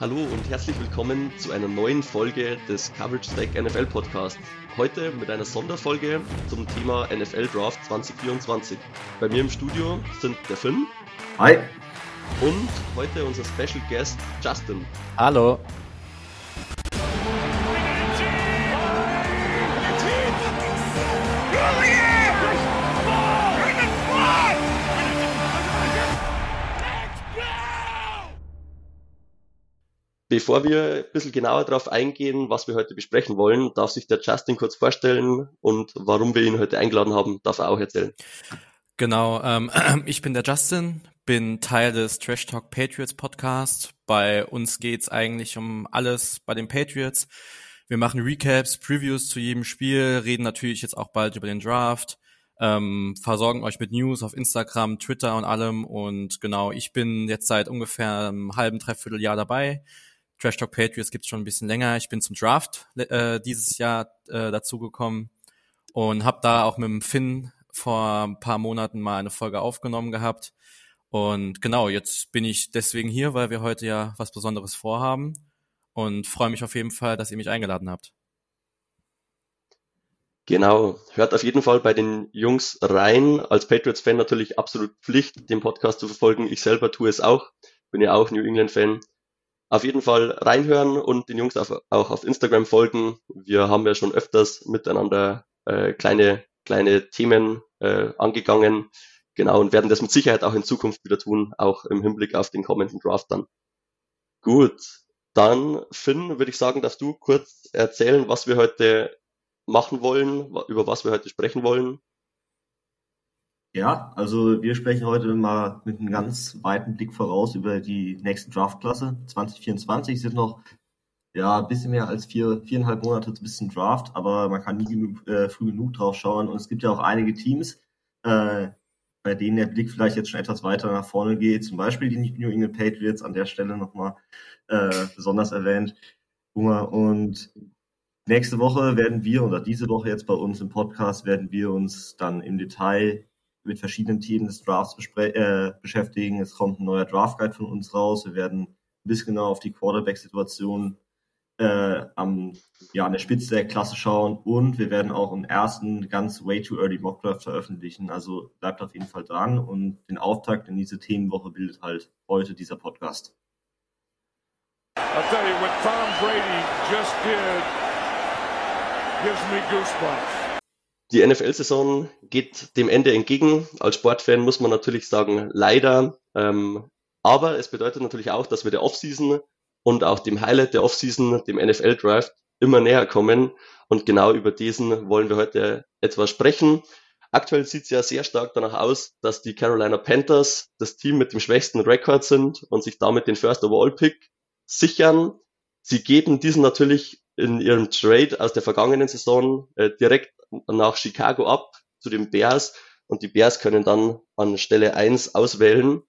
Hallo und herzlich willkommen zu einer neuen Folge des Coverage Stack NFL Podcast. Heute mit einer Sonderfolge zum Thema NFL Draft 2024. Bei mir im Studio sind der Finn. Hi. Und heute unser Special Guest Justin. Hallo. Bevor wir ein bisschen genauer darauf eingehen, was wir heute besprechen wollen, darf sich der Justin kurz vorstellen und warum wir ihn heute eingeladen haben, darf er auch erzählen. Genau, ähm, ich bin der Justin, bin Teil des Trash Talk Patriots Podcast. Bei uns geht's eigentlich um alles bei den Patriots. Wir machen Recaps, Previews zu jedem Spiel, reden natürlich jetzt auch bald über den Draft, ähm, versorgen euch mit News auf Instagram, Twitter und allem. Und genau, ich bin jetzt seit ungefähr einem halben, dreiviertel Jahr dabei Trash Talk Patriots gibt's schon ein bisschen länger. Ich bin zum Draft äh, dieses Jahr äh, dazugekommen und habe da auch mit dem Finn vor ein paar Monaten mal eine Folge aufgenommen gehabt. Und genau, jetzt bin ich deswegen hier, weil wir heute ja was Besonderes vorhaben und freue mich auf jeden Fall, dass ihr mich eingeladen habt. Genau, hört auf jeden Fall bei den Jungs rein. Als Patriots-Fan natürlich absolut Pflicht, den Podcast zu verfolgen. Ich selber tue es auch, bin ja auch New England-Fan auf jeden Fall reinhören und den Jungs auf, auch auf Instagram folgen. Wir haben ja schon öfters miteinander äh, kleine, kleine Themen äh, angegangen. Genau, und werden das mit Sicherheit auch in Zukunft wieder tun, auch im Hinblick auf den kommenden Draft dann. Gut, dann Finn, würde ich sagen, dass du kurz erzählen, was wir heute machen wollen, über was wir heute sprechen wollen. Ja, also wir sprechen heute mal mit einem ganz weiten Blick voraus über die nächste Draftklasse. 2024 sind noch ja ein bisschen mehr als vier, viereinhalb Monate bis zum Draft, aber man kann nie genug, äh, früh genug drauf schauen. Und es gibt ja auch einige Teams, äh, bei denen der Blick vielleicht jetzt schon etwas weiter nach vorne geht. Zum Beispiel die New England Patriots an der Stelle nochmal äh, besonders erwähnt. Und nächste Woche werden wir, oder diese Woche jetzt bei uns im Podcast, werden wir uns dann im Detail mit verschiedenen Themen des Drafts äh, beschäftigen. Es kommt ein neuer Draft Guide von uns raus. Wir werden ein bisschen genau auf die Quarterback-Situation äh, am, ja, an der Spitze der Klasse schauen und wir werden auch einen ersten ganz way too early Mock Draft veröffentlichen. Also bleibt auf jeden Fall dran und den Auftakt in diese Themenwoche bildet halt heute dieser Podcast. I'll tell you, what Tom Brady just did gives me goosebumps. Die NFL-Saison geht dem Ende entgegen. Als Sportfan muss man natürlich sagen, leider. Ähm, aber es bedeutet natürlich auch, dass wir der Offseason und auch dem Highlight der Offseason, dem NFL-Draft, immer näher kommen. Und genau über diesen wollen wir heute etwas sprechen. Aktuell sieht es ja sehr stark danach aus, dass die Carolina Panthers das Team mit dem schwächsten Rekord sind und sich damit den First Overall Pick sichern. Sie geben diesen natürlich in ihrem Trade aus der vergangenen Saison äh, direkt nach Chicago ab zu den Bears und die Bears können dann an Stelle 1 auswählen.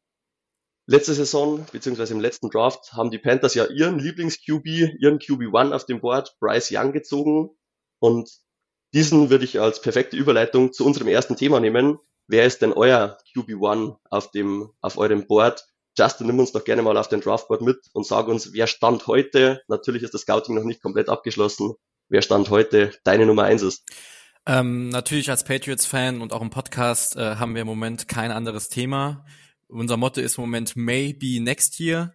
Letzte Saison, beziehungsweise im letzten Draft, haben die Panthers ja ihren Lieblings-QB, ihren QB1 auf dem Board, Bryce Young, gezogen. Und diesen würde ich als perfekte Überleitung zu unserem ersten Thema nehmen. Wer ist denn euer QB1 auf dem, auf eurem Board? Justin, nimm uns doch gerne mal auf den Draftboard mit und sag uns, wer stand heute? Natürlich ist das Scouting noch nicht komplett abgeschlossen. Wer stand heute deine Nummer 1 ist? Ähm, natürlich als Patriots-Fan und auch im Podcast äh, haben wir im Moment kein anderes Thema. Unser Motto ist im Moment Maybe Next Year.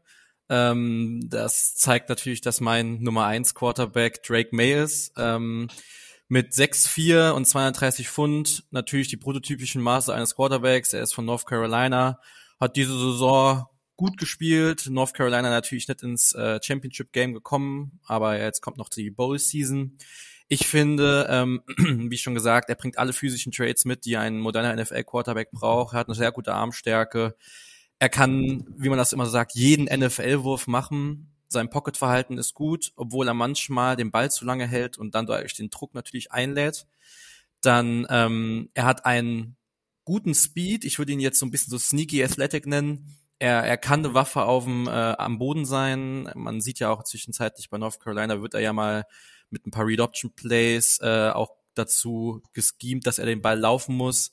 Ähm, das zeigt natürlich, dass mein Nummer 1 Quarterback Drake May ist. Ähm, mit 6'4 und 230 Pfund, natürlich die prototypischen Maße eines Quarterbacks. Er ist von North Carolina, hat diese Saison gut gespielt. North Carolina natürlich nicht ins äh, Championship Game gekommen, aber jetzt kommt noch die Bowl Season. Ich finde, ähm, wie schon gesagt, er bringt alle physischen Traits mit, die ein moderner NFL-Quarterback braucht. Er hat eine sehr gute Armstärke. Er kann, wie man das immer sagt, jeden NFL-Wurf machen. Sein Pocket-Verhalten ist gut, obwohl er manchmal den Ball zu lange hält und dann durch den Druck natürlich einlädt. Dann, ähm, er hat einen guten Speed. Ich würde ihn jetzt so ein bisschen so sneaky athletic nennen. Er, er kann eine Waffe auf dem, äh, am Boden sein. Man sieht ja auch zwischenzeitlich bei North Carolina wird er ja mal mit ein paar Read-Option-Plays äh, auch dazu geschemt, dass er den Ball laufen muss.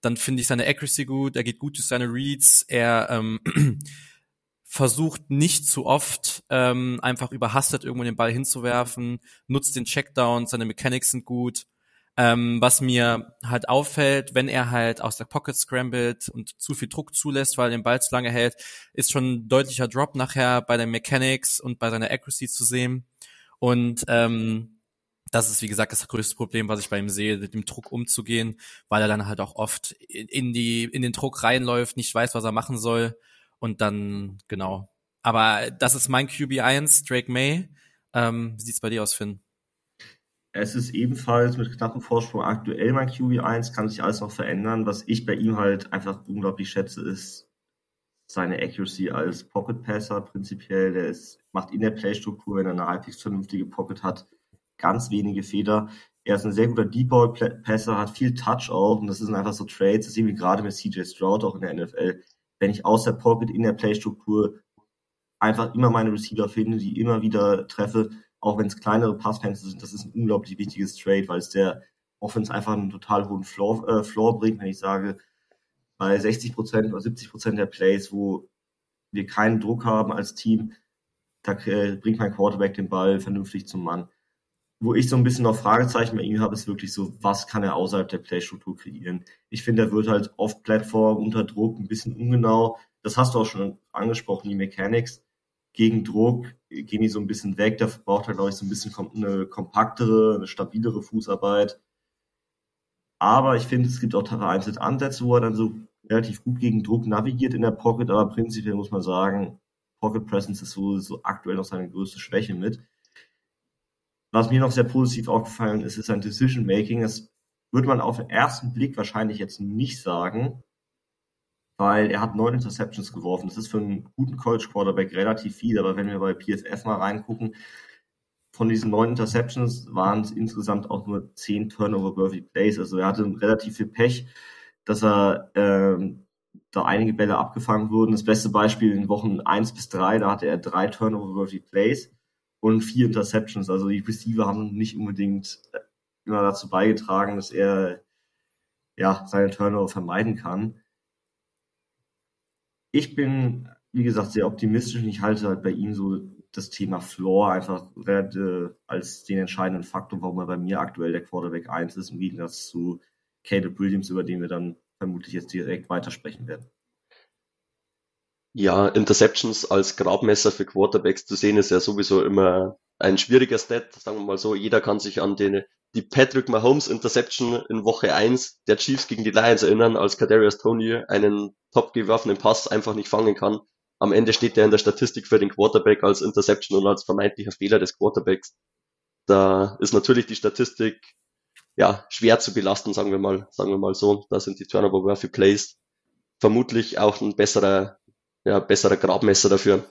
Dann finde ich seine Accuracy gut, er geht gut durch seine Reads, er ähm, versucht nicht zu oft ähm, einfach überhastet irgendwo den Ball hinzuwerfen, nutzt den Checkdown, seine Mechanics sind gut. Ähm, was mir halt auffällt, wenn er halt aus der Pocket scrambled und zu viel Druck zulässt, weil er den Ball zu lange hält, ist schon ein deutlicher Drop nachher bei den Mechanics und bei seiner Accuracy zu sehen. Und ähm, das ist, wie gesagt, das größte Problem, was ich bei ihm sehe, mit dem Druck umzugehen, weil er dann halt auch oft in die, in den Druck reinläuft, nicht weiß, was er machen soll und dann, genau. Aber das ist mein QB1, Drake May. Ähm, wie sieht's bei dir aus, Finn? Es ist ebenfalls mit knappem Vorsprung aktuell mein QB1, kann sich alles noch verändern. Was ich bei ihm halt einfach unglaublich schätze, ist seine Accuracy als Pocket Passer prinzipiell. Der ist, macht in der Playstruktur, wenn er eine halbwegs vernünftige Pocket hat, ganz wenige Feder. Er ist ein sehr guter Deep Ball Passer, hat viel Touch auch und das sind einfach so Trades, das sehen wir gerade mit CJ Stroud auch in der NFL wenn ich aus der Pocket in der Playstruktur einfach immer meine Receiver finde, die immer wieder treffe, auch wenn es kleinere Passfenster sind, das ist ein unglaublich wichtiges Trade, weil es der Offense einfach einen total hohen Floor, äh, Floor bringt, wenn ich sage, bei 60 Prozent oder 70 Prozent der Plays, wo wir keinen Druck haben als Team, da äh, bringt mein Quarterback den Ball vernünftig zum Mann wo ich so ein bisschen noch Fragezeichen bei ihm habe, ist wirklich so, was kann er außerhalb der Playstruktur kreieren? Ich finde, er wird halt oft Plattform unter Druck ein bisschen ungenau. Das hast du auch schon angesprochen, die Mechanics. Gegen Druck gehen die so ein bisschen weg. Da braucht er, glaube ich, so ein bisschen eine kompaktere, eine stabilere Fußarbeit. Aber ich finde, es gibt auch vereinzelt Ansätze, wo er dann so relativ gut gegen Druck navigiert in der Pocket. Aber prinzipiell muss man sagen, Pocket Presence ist so, so aktuell noch seine größte Schwäche mit. Was mir noch sehr positiv aufgefallen ist, ist sein Decision Making. Das würde man auf den ersten Blick wahrscheinlich jetzt nicht sagen, weil er hat neun Interceptions geworfen. Das ist für einen guten College Quarterback relativ viel, aber wenn wir bei PSF mal reingucken, von diesen neun Interceptions waren es insgesamt auch nur zehn Turnover-worthy Plays. Also er hatte relativ viel Pech, dass er ähm, da einige Bälle abgefangen wurden. Das beste Beispiel in Wochen eins bis drei, da hatte er drei Turnover-worthy Plays und vier Interceptions. Also die Receiver haben nicht unbedingt äh, immer dazu beigetragen, dass er ja seine Turnover vermeiden kann. Ich bin, wie gesagt, sehr optimistisch und ich halte halt bei ihm so das Thema Floor einfach äh, als den entscheidenden Faktor, warum er bei mir aktuell der Quarterback 1 ist, im Gegensatz zu Caleb Williams, über den wir dann vermutlich jetzt direkt weitersprechen werden. Ja, Interceptions als Grabmesser für Quarterbacks zu sehen, ist ja sowieso immer ein schwieriger Stat. Sagen wir mal so, jeder kann sich an den, die Patrick Mahomes Interception in Woche 1 der Chiefs gegen die Lions erinnern, als Kadarius Tony einen top geworfenen Pass einfach nicht fangen kann. Am Ende steht der in der Statistik für den Quarterback als Interception und als vermeintlicher Fehler des Quarterbacks. Da ist natürlich die Statistik ja schwer zu belasten, sagen wir mal, sagen wir mal so. Da sind die Turnover worthy Plays vermutlich auch ein besserer ja, besserer Grabmesser dafür.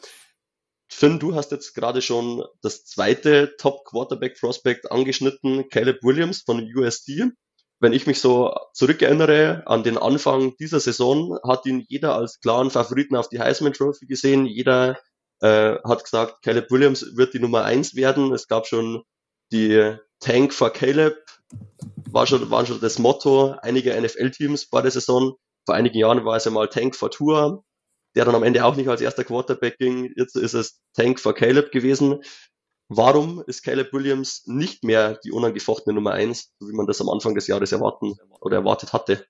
Finn, du hast jetzt gerade schon das zweite Top Quarterback Prospect angeschnitten, Caleb Williams von USD. Wenn ich mich so zurückerinnere an den Anfang dieser Saison, hat ihn jeder als klaren Favoriten auf die Heisman Trophy gesehen. Jeder äh, hat gesagt, Caleb Williams wird die Nummer eins werden. Es gab schon die Tank for Caleb, war schon, war schon das Motto einiger NFL-Teams vor der Saison. Vor einigen Jahren war es ja mal Tank for Tour der dann am Ende auch nicht als erster Quarterback ging. Jetzt ist es Tank for Caleb gewesen. Warum ist Caleb Williams nicht mehr die unangefochtene Nummer eins, so wie man das am Anfang des Jahres erwarten oder erwartet hatte?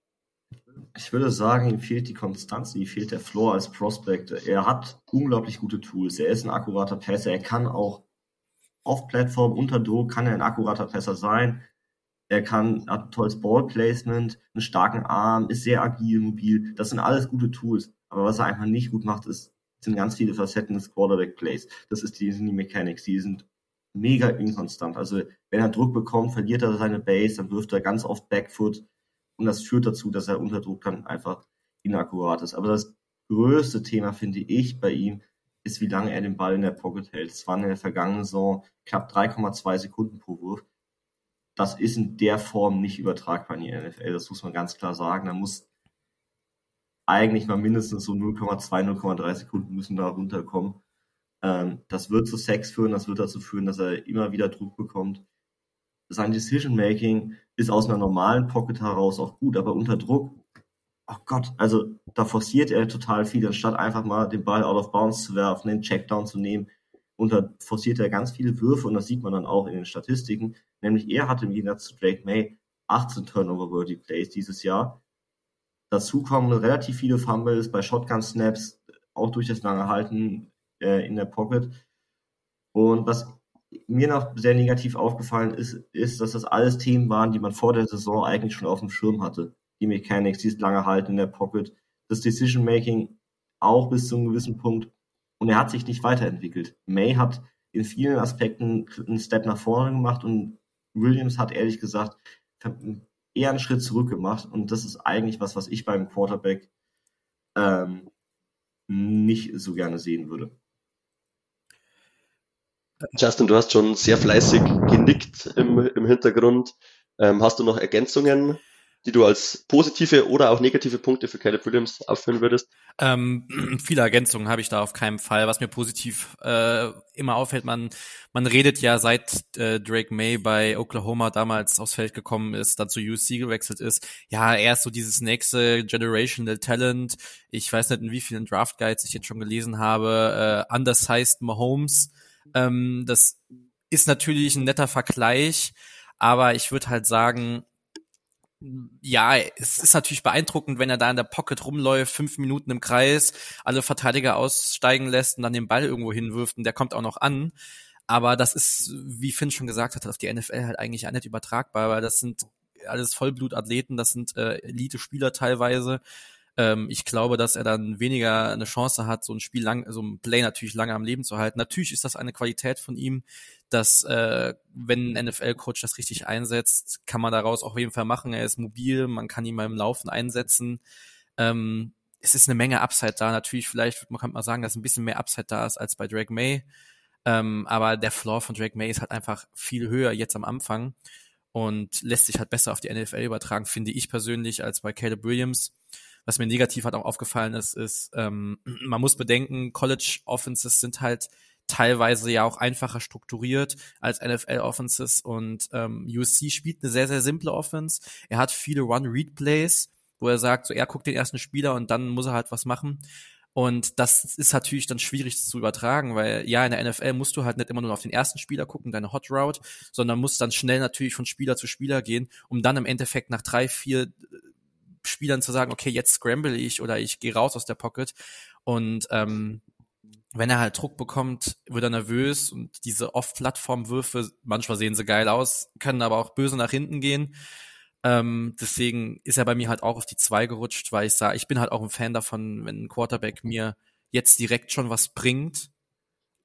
Ich würde sagen, ihm fehlt die Konstanz, ihm fehlt der Floor als Prospect. Er hat unglaublich gute Tools. Er ist ein akkurater Passer. Er kann auch auf Plattform unter Druck kann er ein akkurater Passer sein. Er kann, hat ein tolles Ballplacement, einen starken Arm, ist sehr agil, mobil. Das sind alles gute Tools. Aber was er einfach nicht gut macht, ist, sind ganz viele Facetten des Quarterback-Plays. Das ist die, sind die Mechanics, die sind mega inkonstant. Also wenn er Druck bekommt, verliert er seine Base, dann wirft er ganz oft Backfoot und das führt dazu, dass er unter Druck dann einfach inakkurat ist. Aber das größte Thema finde ich bei ihm ist, wie lange er den Ball in der Pocket hält. Es waren in der vergangenen Saison knapp 3,2 Sekunden pro Wurf. Das ist in der Form nicht übertragbar in die NFL. Das muss man ganz klar sagen. Da muss eigentlich mal mindestens so 0,2, 0,3 Sekunden müssen da runterkommen. Ähm, das wird zu Sex führen, das wird dazu führen, dass er immer wieder Druck bekommt. Sein Decision Making ist aus einer normalen Pocket heraus auch gut, aber unter Druck oh Gott, also da forciert er total viel, anstatt einfach mal den Ball out of bounds zu werfen, den Checkdown zu nehmen. Und da forciert er ganz viele Würfe und das sieht man dann auch in den Statistiken. Nämlich er hatte im Gegensatz zu Drake May 18 Turnover-worthy Plays dieses Jahr. Dazu kommen relativ viele Fumbles bei Shotgun-Snaps, auch durch das lange Halten äh, in der Pocket. Und was mir noch sehr negativ aufgefallen ist, ist, dass das alles Themen waren, die man vor der Saison eigentlich schon auf dem Schirm hatte. Die Mechanics, dieses lange Halten in der Pocket, das Decision Making auch bis zu einem gewissen Punkt. Und er hat sich nicht weiterentwickelt. May hat in vielen Aspekten einen Step nach vorne gemacht und Williams hat ehrlich gesagt eher einen Schritt zurück gemacht. Und das ist eigentlich was, was ich beim Quarterback ähm, nicht so gerne sehen würde. Justin, du hast schon sehr fleißig genickt im, im Hintergrund. Ähm, hast du noch Ergänzungen, die du als positive oder auch negative Punkte für Caleb Williams aufführen würdest? Ähm, viele Ergänzungen habe ich da auf keinen Fall. Was mir positiv äh, immer auffällt, man, man redet ja seit äh, Drake May bei Oklahoma damals aufs Feld gekommen ist, dann zu USC gewechselt ist. Ja, er ist so dieses nächste Generational Talent. Ich weiß nicht, in wie vielen Draft Guides ich jetzt schon gelesen habe. Äh, undersized Mahomes ähm, das ist natürlich ein netter Vergleich, aber ich würde halt sagen, ja, es ist natürlich beeindruckend, wenn er da in der Pocket rumläuft, fünf Minuten im Kreis, alle Verteidiger aussteigen lässt und dann den Ball irgendwo hinwirft und der kommt auch noch an. Aber das ist, wie Finn schon gesagt hat, auf die NFL halt eigentlich auch nicht übertragbar, weil das sind alles Vollblutathleten, das sind äh, Elite-Spieler teilweise. Ähm, ich glaube, dass er dann weniger eine Chance hat, so ein Spiel lang, so ein Play natürlich lange am Leben zu halten. Natürlich ist das eine Qualität von ihm, dass äh, wenn ein NFL-Coach das richtig einsetzt, kann man daraus auch auf jeden Fall machen. Er ist mobil, man kann ihn beim Laufen einsetzen. Ähm, es ist eine Menge Upside da. Natürlich, vielleicht man kann man sagen, dass ein bisschen mehr Upside da ist als bei Drake May. Ähm, aber der Floor von Drake May ist halt einfach viel höher jetzt am Anfang und lässt sich halt besser auf die NFL übertragen, finde ich persönlich, als bei Caleb Williams. Was mir negativ halt auch aufgefallen ist, ist, ähm, man muss bedenken, College Offenses sind halt teilweise ja auch einfacher strukturiert als NFL Offenses und ähm, USC spielt eine sehr, sehr simple Offense. Er hat viele Run-Read-Plays, wo er sagt, so er guckt den ersten Spieler und dann muss er halt was machen. Und das ist natürlich dann schwierig zu übertragen, weil ja, in der NFL musst du halt nicht immer nur auf den ersten Spieler gucken, deine Hot Route, sondern musst dann schnell natürlich von Spieler zu Spieler gehen, um dann im Endeffekt nach drei, vier Spielern zu sagen, okay, jetzt scramble ich oder ich gehe raus aus der Pocket. Und ähm, wenn er halt Druck bekommt, wird er nervös und diese Off-Plattform-Würfe, manchmal sehen sie geil aus, können aber auch böse nach hinten gehen. Ähm, deswegen ist er bei mir halt auch auf die zwei gerutscht, weil ich sage, ich bin halt auch ein Fan davon, wenn ein Quarterback mir jetzt direkt schon was bringt,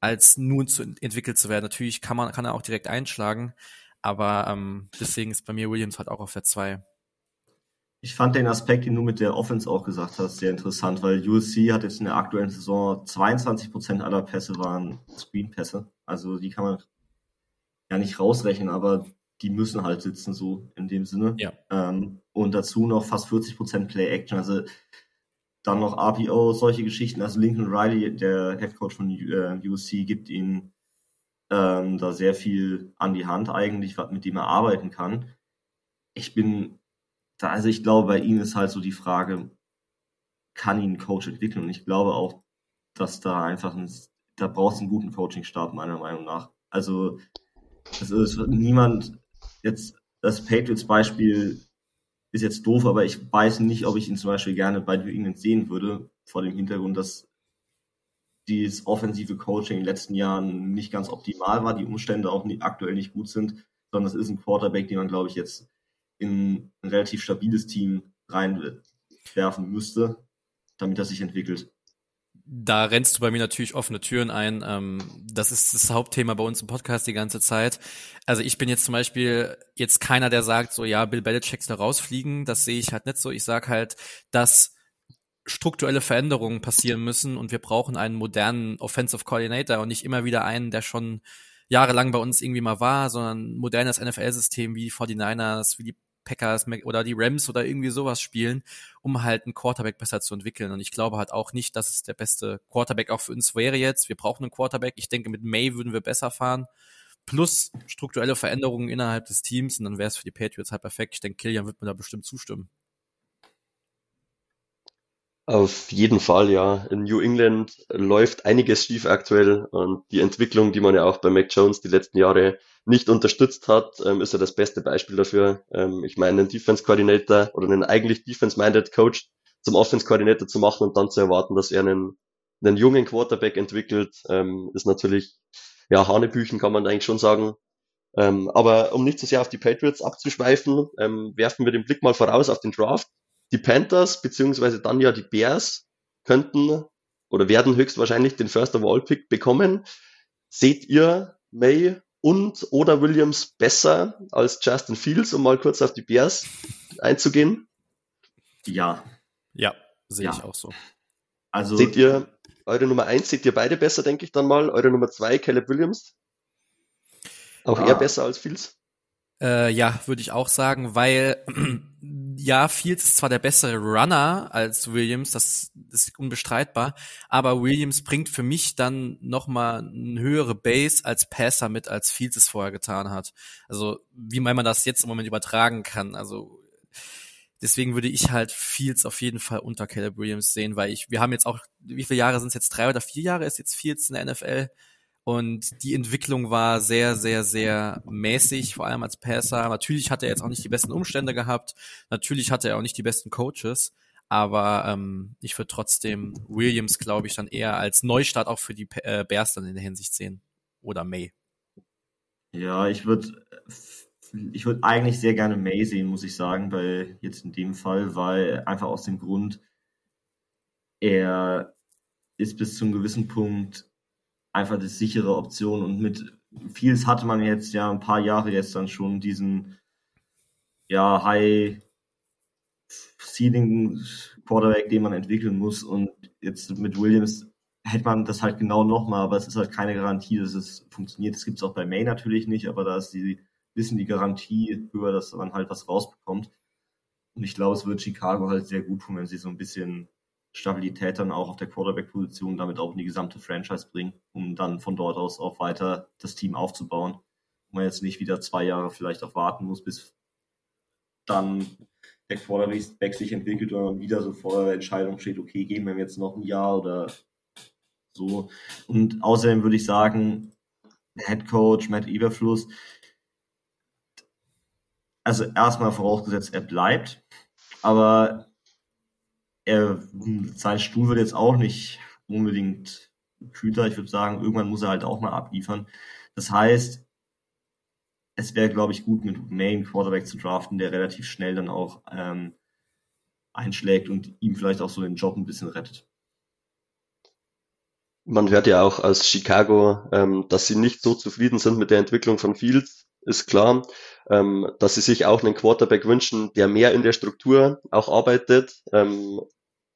als nun zu entwickelt zu werden. Natürlich kann man, kann er auch direkt einschlagen, aber ähm, deswegen ist bei mir Williams halt auch auf der zwei. Ich fand den Aspekt, den du mit der Offense auch gesagt hast, sehr interessant, weil USC hat jetzt in der aktuellen Saison 22 Prozent aller Pässe waren Screen-Pässe. Also die kann man ja nicht rausrechnen, aber die müssen halt sitzen so in dem Sinne. Ja. Ähm, und dazu noch fast 40 Prozent Play-Action. Also dann noch RPO, solche Geschichten. Also Lincoln Riley, der Head Coach von äh, USC, gibt ihnen ähm, da sehr viel an die Hand eigentlich, mit dem er arbeiten kann. Ich bin da, also ich glaube, bei ihm ist halt so die Frage, kann ihn ein Coach entwickeln? Und ich glaube auch, dass da einfach ein, da brauchst du einen guten Coachingstab, meiner Meinung nach. Also, es ist niemand, jetzt, das Patriots-Beispiel ist jetzt doof, aber ich weiß nicht, ob ich ihn zum Beispiel gerne bei New England sehen würde, vor dem Hintergrund, dass dieses offensive Coaching in den letzten Jahren nicht ganz optimal war, die Umstände auch nicht, aktuell nicht gut sind, sondern es ist ein Quarterback, den man, glaube ich, jetzt in ein relativ stabiles Team reinwerfen müsste, damit das sich entwickelt. Da rennst du bei mir natürlich offene Türen ein. Ähm, das ist das Hauptthema bei uns im Podcast die ganze Zeit. Also ich bin jetzt zum Beispiel jetzt keiner, der sagt, so ja, Bill Belichick soll rausfliegen. Das sehe ich halt nicht so. Ich sage halt, dass strukturelle Veränderungen passieren müssen und wir brauchen einen modernen Offensive Coordinator und nicht immer wieder einen, der schon jahrelang bei uns irgendwie mal war, sondern modernes NFL-System wie die 49ers, wie die Packers oder die Rams oder irgendwie sowas spielen, um halt einen Quarterback besser zu entwickeln. Und ich glaube halt auch nicht, dass es der beste Quarterback auch für uns wäre jetzt. Wir brauchen einen Quarterback. Ich denke, mit May würden wir besser fahren. Plus strukturelle Veränderungen innerhalb des Teams und dann wäre es für die Patriots halt perfekt. Ich denke, Killian wird mir da bestimmt zustimmen. Auf jeden Fall, ja. In New England läuft einiges schief aktuell und die Entwicklung, die man ja auch bei Mac Jones die letzten Jahre nicht unterstützt hat, ähm, ist ja das beste Beispiel dafür. Ähm, ich meine, einen Defense Coordinator oder einen eigentlich Defense-minded Coach zum Offense Coordinator zu machen und dann zu erwarten, dass er einen, einen jungen Quarterback entwickelt, ähm, ist natürlich, ja, Hanebüchen kann man eigentlich schon sagen. Ähm, aber um nicht so sehr auf die Patriots abzuschweifen, ähm, werfen wir den Blick mal voraus auf den Draft die Panthers beziehungsweise dann ja die Bears könnten oder werden höchstwahrscheinlich den First of All Pick bekommen. Seht ihr May und oder Williams besser als Justin Fields, um mal kurz auf die Bears einzugehen? Ja. Ja, sehe ja. ich auch so. Also seht ihr eure Nummer eins, seht ihr beide besser, denke ich dann mal. Eure Nummer zwei, Caleb Williams. Auch ah. er besser als Fields? Äh, ja, würde ich auch sagen, weil ja, Fields ist zwar der bessere Runner als Williams, das, ist unbestreitbar, aber Williams bringt für mich dann nochmal eine höhere Base als Passer mit, als Fields es vorher getan hat. Also, wie man das jetzt im Moment übertragen kann. Also, deswegen würde ich halt Fields auf jeden Fall unter Caleb Williams sehen, weil ich, wir haben jetzt auch, wie viele Jahre sind es jetzt? Drei oder vier Jahre ist jetzt Fields in der NFL? Und die Entwicklung war sehr, sehr, sehr mäßig, vor allem als Passer. Natürlich hat er jetzt auch nicht die besten Umstände gehabt. Natürlich hatte er auch nicht die besten Coaches. Aber ähm, ich würde trotzdem Williams, glaube ich, dann eher als Neustart auch für die äh, Bears dann in der Hinsicht sehen. Oder May. Ja, ich würde ich würde eigentlich sehr gerne May sehen, muss ich sagen, bei jetzt in dem Fall, weil einfach aus dem Grund, er ist bis zu einem gewissen Punkt einfach die sichere Option. Und mit Fields hatte man jetzt ja ein paar Jahre jetzt dann schon diesen ja, High Ceiling Quarterback, den man entwickeln muss. Und jetzt mit Williams hätte man das halt genau nochmal, aber es ist halt keine Garantie, dass es funktioniert. Das gibt es auch bei May natürlich nicht, aber da ist die bisschen die Garantie über, dass man halt was rausbekommt. Und ich glaube, es wird Chicago halt sehr gut tun, wenn sie so ein bisschen Stabilität dann auch auf der Quarterback-Position, damit auch in die gesamte Franchise bringen, um dann von dort aus auch weiter das Team aufzubauen. Wo man jetzt nicht wieder zwei Jahre vielleicht auch warten muss, bis dann der Quarterback sich entwickelt und dann wieder so vor der Entscheidung steht, okay, geben wir jetzt noch ein Jahr oder so. Und außerdem würde ich sagen, Head Coach Matt Eberfluss, also erstmal vorausgesetzt, er bleibt, aber er, sein Stuhl wird jetzt auch nicht unbedingt kühler. Ich würde sagen, irgendwann muss er halt auch mal abliefern. Das heißt, es wäre, glaube ich, gut, mit Main Quarterback zu draften, der relativ schnell dann auch ähm, einschlägt und ihm vielleicht auch so den Job ein bisschen rettet. Man hört ja auch aus Chicago, ähm, dass sie nicht so zufrieden sind mit der Entwicklung von Fields, ist klar. Ähm, dass sie sich auch einen Quarterback wünschen, der mehr in der Struktur auch arbeitet, ähm,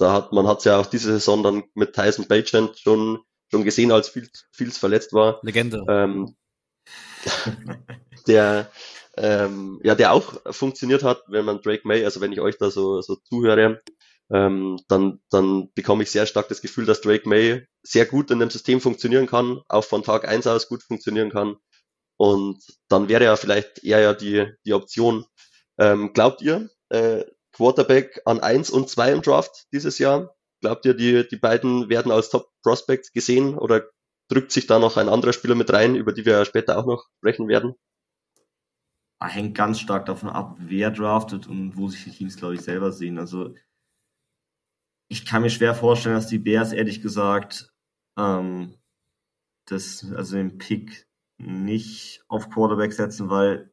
da hat man hat ja auch diese Saison dann mit Tyson Bagent schon schon gesehen, als Fields, Fields verletzt war. Legende. Ähm, der ähm, ja, der auch funktioniert hat, wenn man Drake May, also wenn ich euch da so, so zuhöre, ähm, dann, dann bekomme ich sehr stark das Gefühl, dass Drake May sehr gut in dem System funktionieren kann, auch von Tag eins aus gut funktionieren kann. Und dann wäre ja vielleicht eher ja die, die Option. Ähm, glaubt ihr, äh, Quarterback an eins und zwei im Draft dieses Jahr. Glaubt ihr, die, die beiden werden als Top Prospects gesehen oder drückt sich da noch ein anderer Spieler mit rein, über die wir später auch noch sprechen werden? Hängt ganz stark davon ab, wer draftet und wo sich die Teams, glaube ich, selber sehen. Also ich kann mir schwer vorstellen, dass die Bears ehrlich gesagt ähm, das, also den Pick nicht auf Quarterback setzen, weil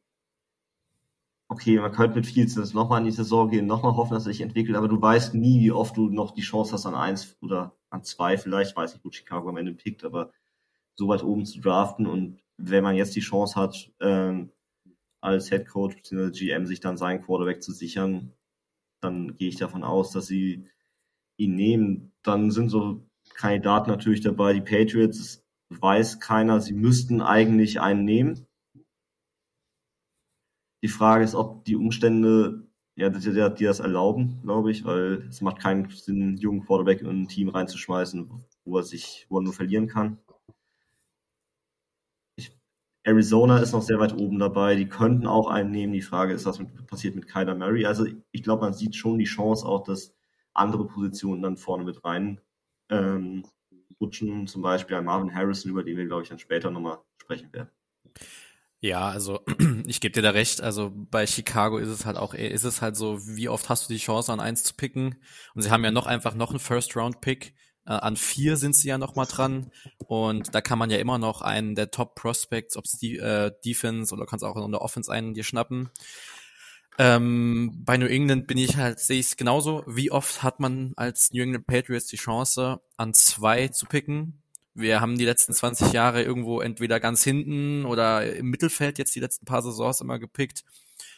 okay, man könnte mit Fields nochmal in die Saison gehen, nochmal hoffen, dass er sich entwickelt, aber du weißt nie, wie oft du noch die Chance hast, an eins oder an zwei vielleicht, weiß nicht, wo Chicago am Ende pickt, aber so weit oben zu draften und wenn man jetzt die Chance hat, ähm, als Head Coach bzw. GM sich dann seinen Quarterback zu sichern, dann gehe ich davon aus, dass sie ihn nehmen. Dann sind so Kandidaten natürlich dabei, die Patriots, weiß keiner, sie müssten eigentlich einen nehmen. Die Frage ist, ob die Umstände, ja, die, die das erlauben, glaube ich, weil es macht keinen Sinn, einen jungen Quarterback in ein Team reinzuschmeißen, wo er sich, wo er nur verlieren kann. Ich, Arizona ist noch sehr weit oben dabei. Die könnten auch einen nehmen. Die Frage ist, was mit, passiert mit Kyler Murray. Also ich glaube, man sieht schon die Chance auch, dass andere Positionen dann vorne mit rein ähm, rutschen, zum Beispiel ein Marvin Harrison, über den wir, glaube ich, dann später nochmal sprechen werden. Ja, also ich gebe dir da recht. Also bei Chicago ist es halt auch, ist es halt so, wie oft hast du die Chance an eins zu picken? Und sie haben ja noch einfach noch einen First-Round-Pick. Äh, an vier sind sie ja noch mal dran. Und da kann man ja immer noch einen der Top-Prospects, ob es die äh, Defense oder kannst auch in der Offense einen dir schnappen. Ähm, bei New England bin ich halt, sehe ich es genauso. Wie oft hat man als New England Patriots die Chance, an zwei zu picken? Wir haben die letzten 20 Jahre irgendwo entweder ganz hinten oder im Mittelfeld jetzt die letzten paar Saisons immer gepickt.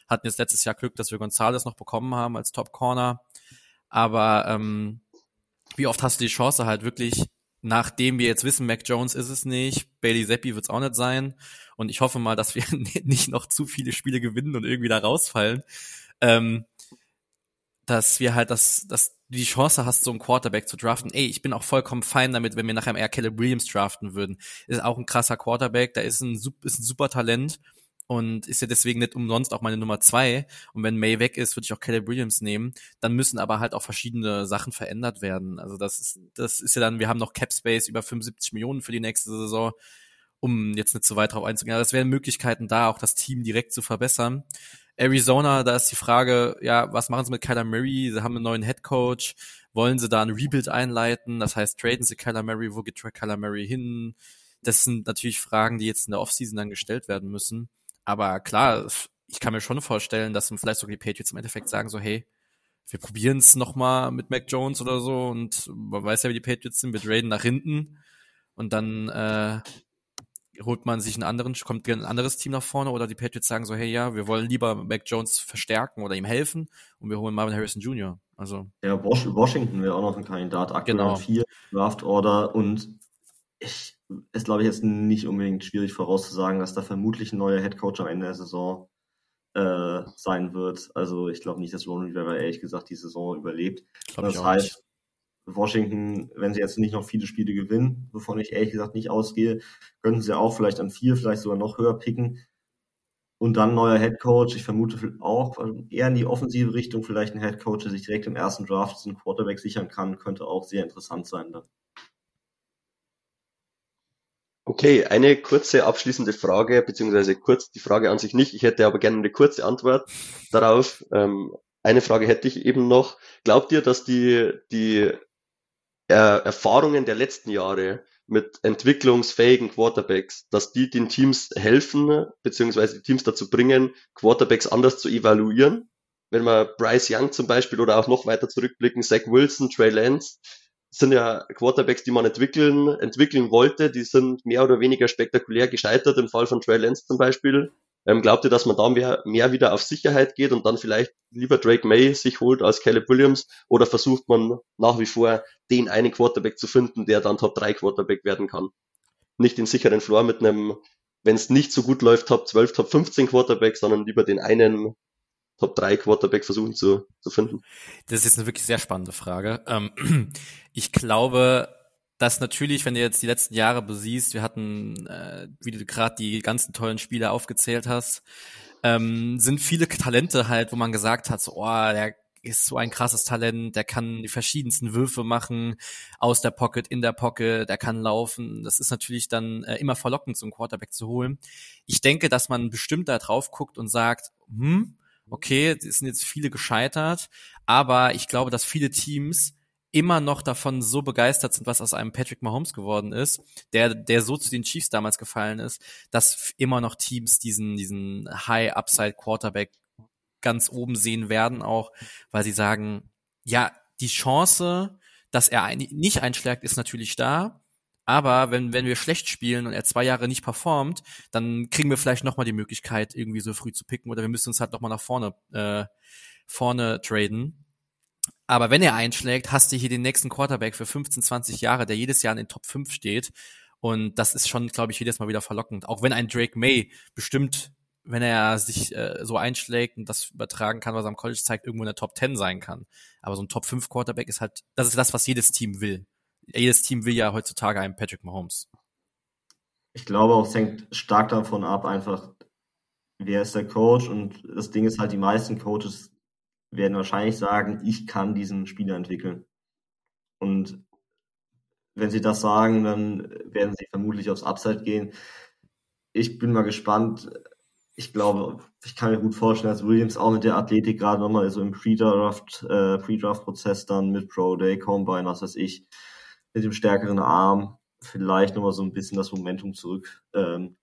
Hatten jetzt letztes Jahr Glück, dass wir Gonzales noch bekommen haben als Top Corner. Aber ähm, wie oft hast du die Chance halt wirklich, nachdem wir jetzt wissen, Mac Jones ist es nicht, Bailey Zappi wird es auch nicht sein. Und ich hoffe mal, dass wir nicht noch zu viele Spiele gewinnen und irgendwie da rausfallen. Ähm, dass wir halt das, das die Chance hast, so einen Quarterback zu draften. Ey, ich bin auch vollkommen fein damit, wenn wir nachher eher Caleb Williams draften würden. Ist auch ein krasser Quarterback, da ist ein, ist ein super Talent und ist ja deswegen nicht umsonst auch meine Nummer zwei. Und wenn May weg ist, würde ich auch Caleb Williams nehmen. Dann müssen aber halt auch verschiedene Sachen verändert werden. Also das ist, das ist ja dann, wir haben noch Cap Space über 75 Millionen für die nächste Saison, um jetzt nicht zu weit drauf einzugehen. Aber es wären Möglichkeiten da, auch das Team direkt zu verbessern. Arizona, da ist die Frage, ja, was machen sie mit Kyler Murray? Sie haben einen neuen Head Coach. Wollen sie da ein Rebuild einleiten? Das heißt, traden sie Kyler Murray? Wo geht Kyler Murray hin? Das sind natürlich Fragen, die jetzt in der Offseason dann gestellt werden müssen. Aber klar, ich kann mir schon vorstellen, dass vielleicht sogar die Patriots im Endeffekt sagen so, hey, wir probieren es nochmal mit Mac Jones oder so und man weiß ja, wie die Patriots sind, wir traden nach hinten und dann äh, holt man sich einen anderen, kommt ein anderes Team nach vorne oder die Patriots sagen so, hey ja, wir wollen lieber Mac Jones verstärken oder ihm helfen und wir holen Marvin Harrison Jr. Also ja, Washington wäre auch noch ein Kandidat. Aktuell genau. vier Draft Order und ich ist glaube ich jetzt nicht unbedingt schwierig vorauszusagen, dass da vermutlich ein neuer Head Coach am Ende der Saison äh, sein wird. Also ich glaube nicht, dass Ron Rivera ehrlich gesagt die Saison überlebt. Das heißt, Washington, wenn sie jetzt nicht noch viele Spiele gewinnen, wovon ich ehrlich gesagt nicht ausgehe, könnten sie auch vielleicht an vier, vielleicht sogar noch höher picken. Und dann neuer Head Coach. Ich vermute auch also eher in die offensive Richtung, vielleicht ein Head Coach, der sich direkt im ersten Draft einen Quarterback sichern kann, könnte auch sehr interessant sein dann. Okay, eine kurze abschließende Frage, beziehungsweise kurz die Frage an sich nicht. Ich hätte aber gerne eine kurze Antwort darauf. Ähm, eine Frage hätte ich eben noch. Glaubt ihr, dass die, die äh, Erfahrungen der letzten Jahre mit entwicklungsfähigen Quarterbacks, dass die den Teams helfen, beziehungsweise die Teams dazu bringen, Quarterbacks anders zu evaluieren. Wenn wir Bryce Young zum Beispiel oder auch noch weiter zurückblicken, Zach Wilson, Trey Lance, sind ja Quarterbacks, die man entwickeln, entwickeln wollte, die sind mehr oder weniger spektakulär gescheitert, im Fall von Trey Lance zum Beispiel. Ähm, glaubt ihr, dass man da mehr, mehr wieder auf Sicherheit geht und dann vielleicht lieber Drake May sich holt als Caleb Williams oder versucht man nach wie vor den einen Quarterback zu finden, der dann Top 3 Quarterback werden kann? Nicht den sicheren Floor mit einem, wenn es nicht so gut läuft, Top 12, Top 15 Quarterback, sondern lieber den einen Top 3 Quarterback versuchen zu, zu finden? Das ist jetzt eine wirklich sehr spannende Frage. Ähm, ich glaube, dass natürlich, wenn du jetzt die letzten Jahre besiehst, wir hatten, äh, wie du gerade die ganzen tollen Spiele aufgezählt hast, ähm, sind viele Talente halt, wo man gesagt hat, so, oh, der ist so ein krasses Talent, der kann die verschiedensten Würfe machen, aus der Pocket, in der Pocket, der kann laufen. Das ist natürlich dann äh, immer verlockend, so einen Quarterback zu holen. Ich denke, dass man bestimmt da drauf guckt und sagt, hm, okay, es sind jetzt viele gescheitert, aber ich glaube, dass viele Teams immer noch davon so begeistert sind, was aus einem Patrick Mahomes geworden ist, der, der so zu den Chiefs damals gefallen ist, dass immer noch Teams diesen, diesen High Upside Quarterback ganz oben sehen werden, auch weil sie sagen, ja, die Chance, dass er ein, nicht einschlägt, ist natürlich da. Aber wenn, wenn wir schlecht spielen und er zwei Jahre nicht performt, dann kriegen wir vielleicht nochmal die Möglichkeit, irgendwie so früh zu picken oder wir müssen uns halt nochmal nach vorne, äh, vorne traden. Aber wenn er einschlägt, hast du hier den nächsten Quarterback für 15, 20 Jahre, der jedes Jahr in den Top 5 steht. Und das ist schon, glaube ich, jedes Mal wieder verlockend. Auch wenn ein Drake May bestimmt, wenn er sich äh, so einschlägt und das übertragen kann, was er am College zeigt, irgendwo in der Top 10 sein kann. Aber so ein Top 5 Quarterback ist halt, das ist das, was jedes Team will jedes Team will ja heutzutage einen Patrick Mahomes. Ich glaube auch, es hängt stark davon ab, einfach, wer ist der Coach und das Ding ist halt, die meisten Coaches werden wahrscheinlich sagen, ich kann diesen Spieler entwickeln. Und wenn sie das sagen, dann werden sie vermutlich aufs Upside gehen. Ich bin mal gespannt. Ich glaube, ich kann mir gut vorstellen, dass Williams auch mit der Athletik gerade nochmal so im Pre-Draft, äh, Pre-Draft-Prozess dann mit Pro Day Combine, was weiß ich, mit dem stärkeren Arm vielleicht nochmal so ein bisschen das Momentum zurück ähm,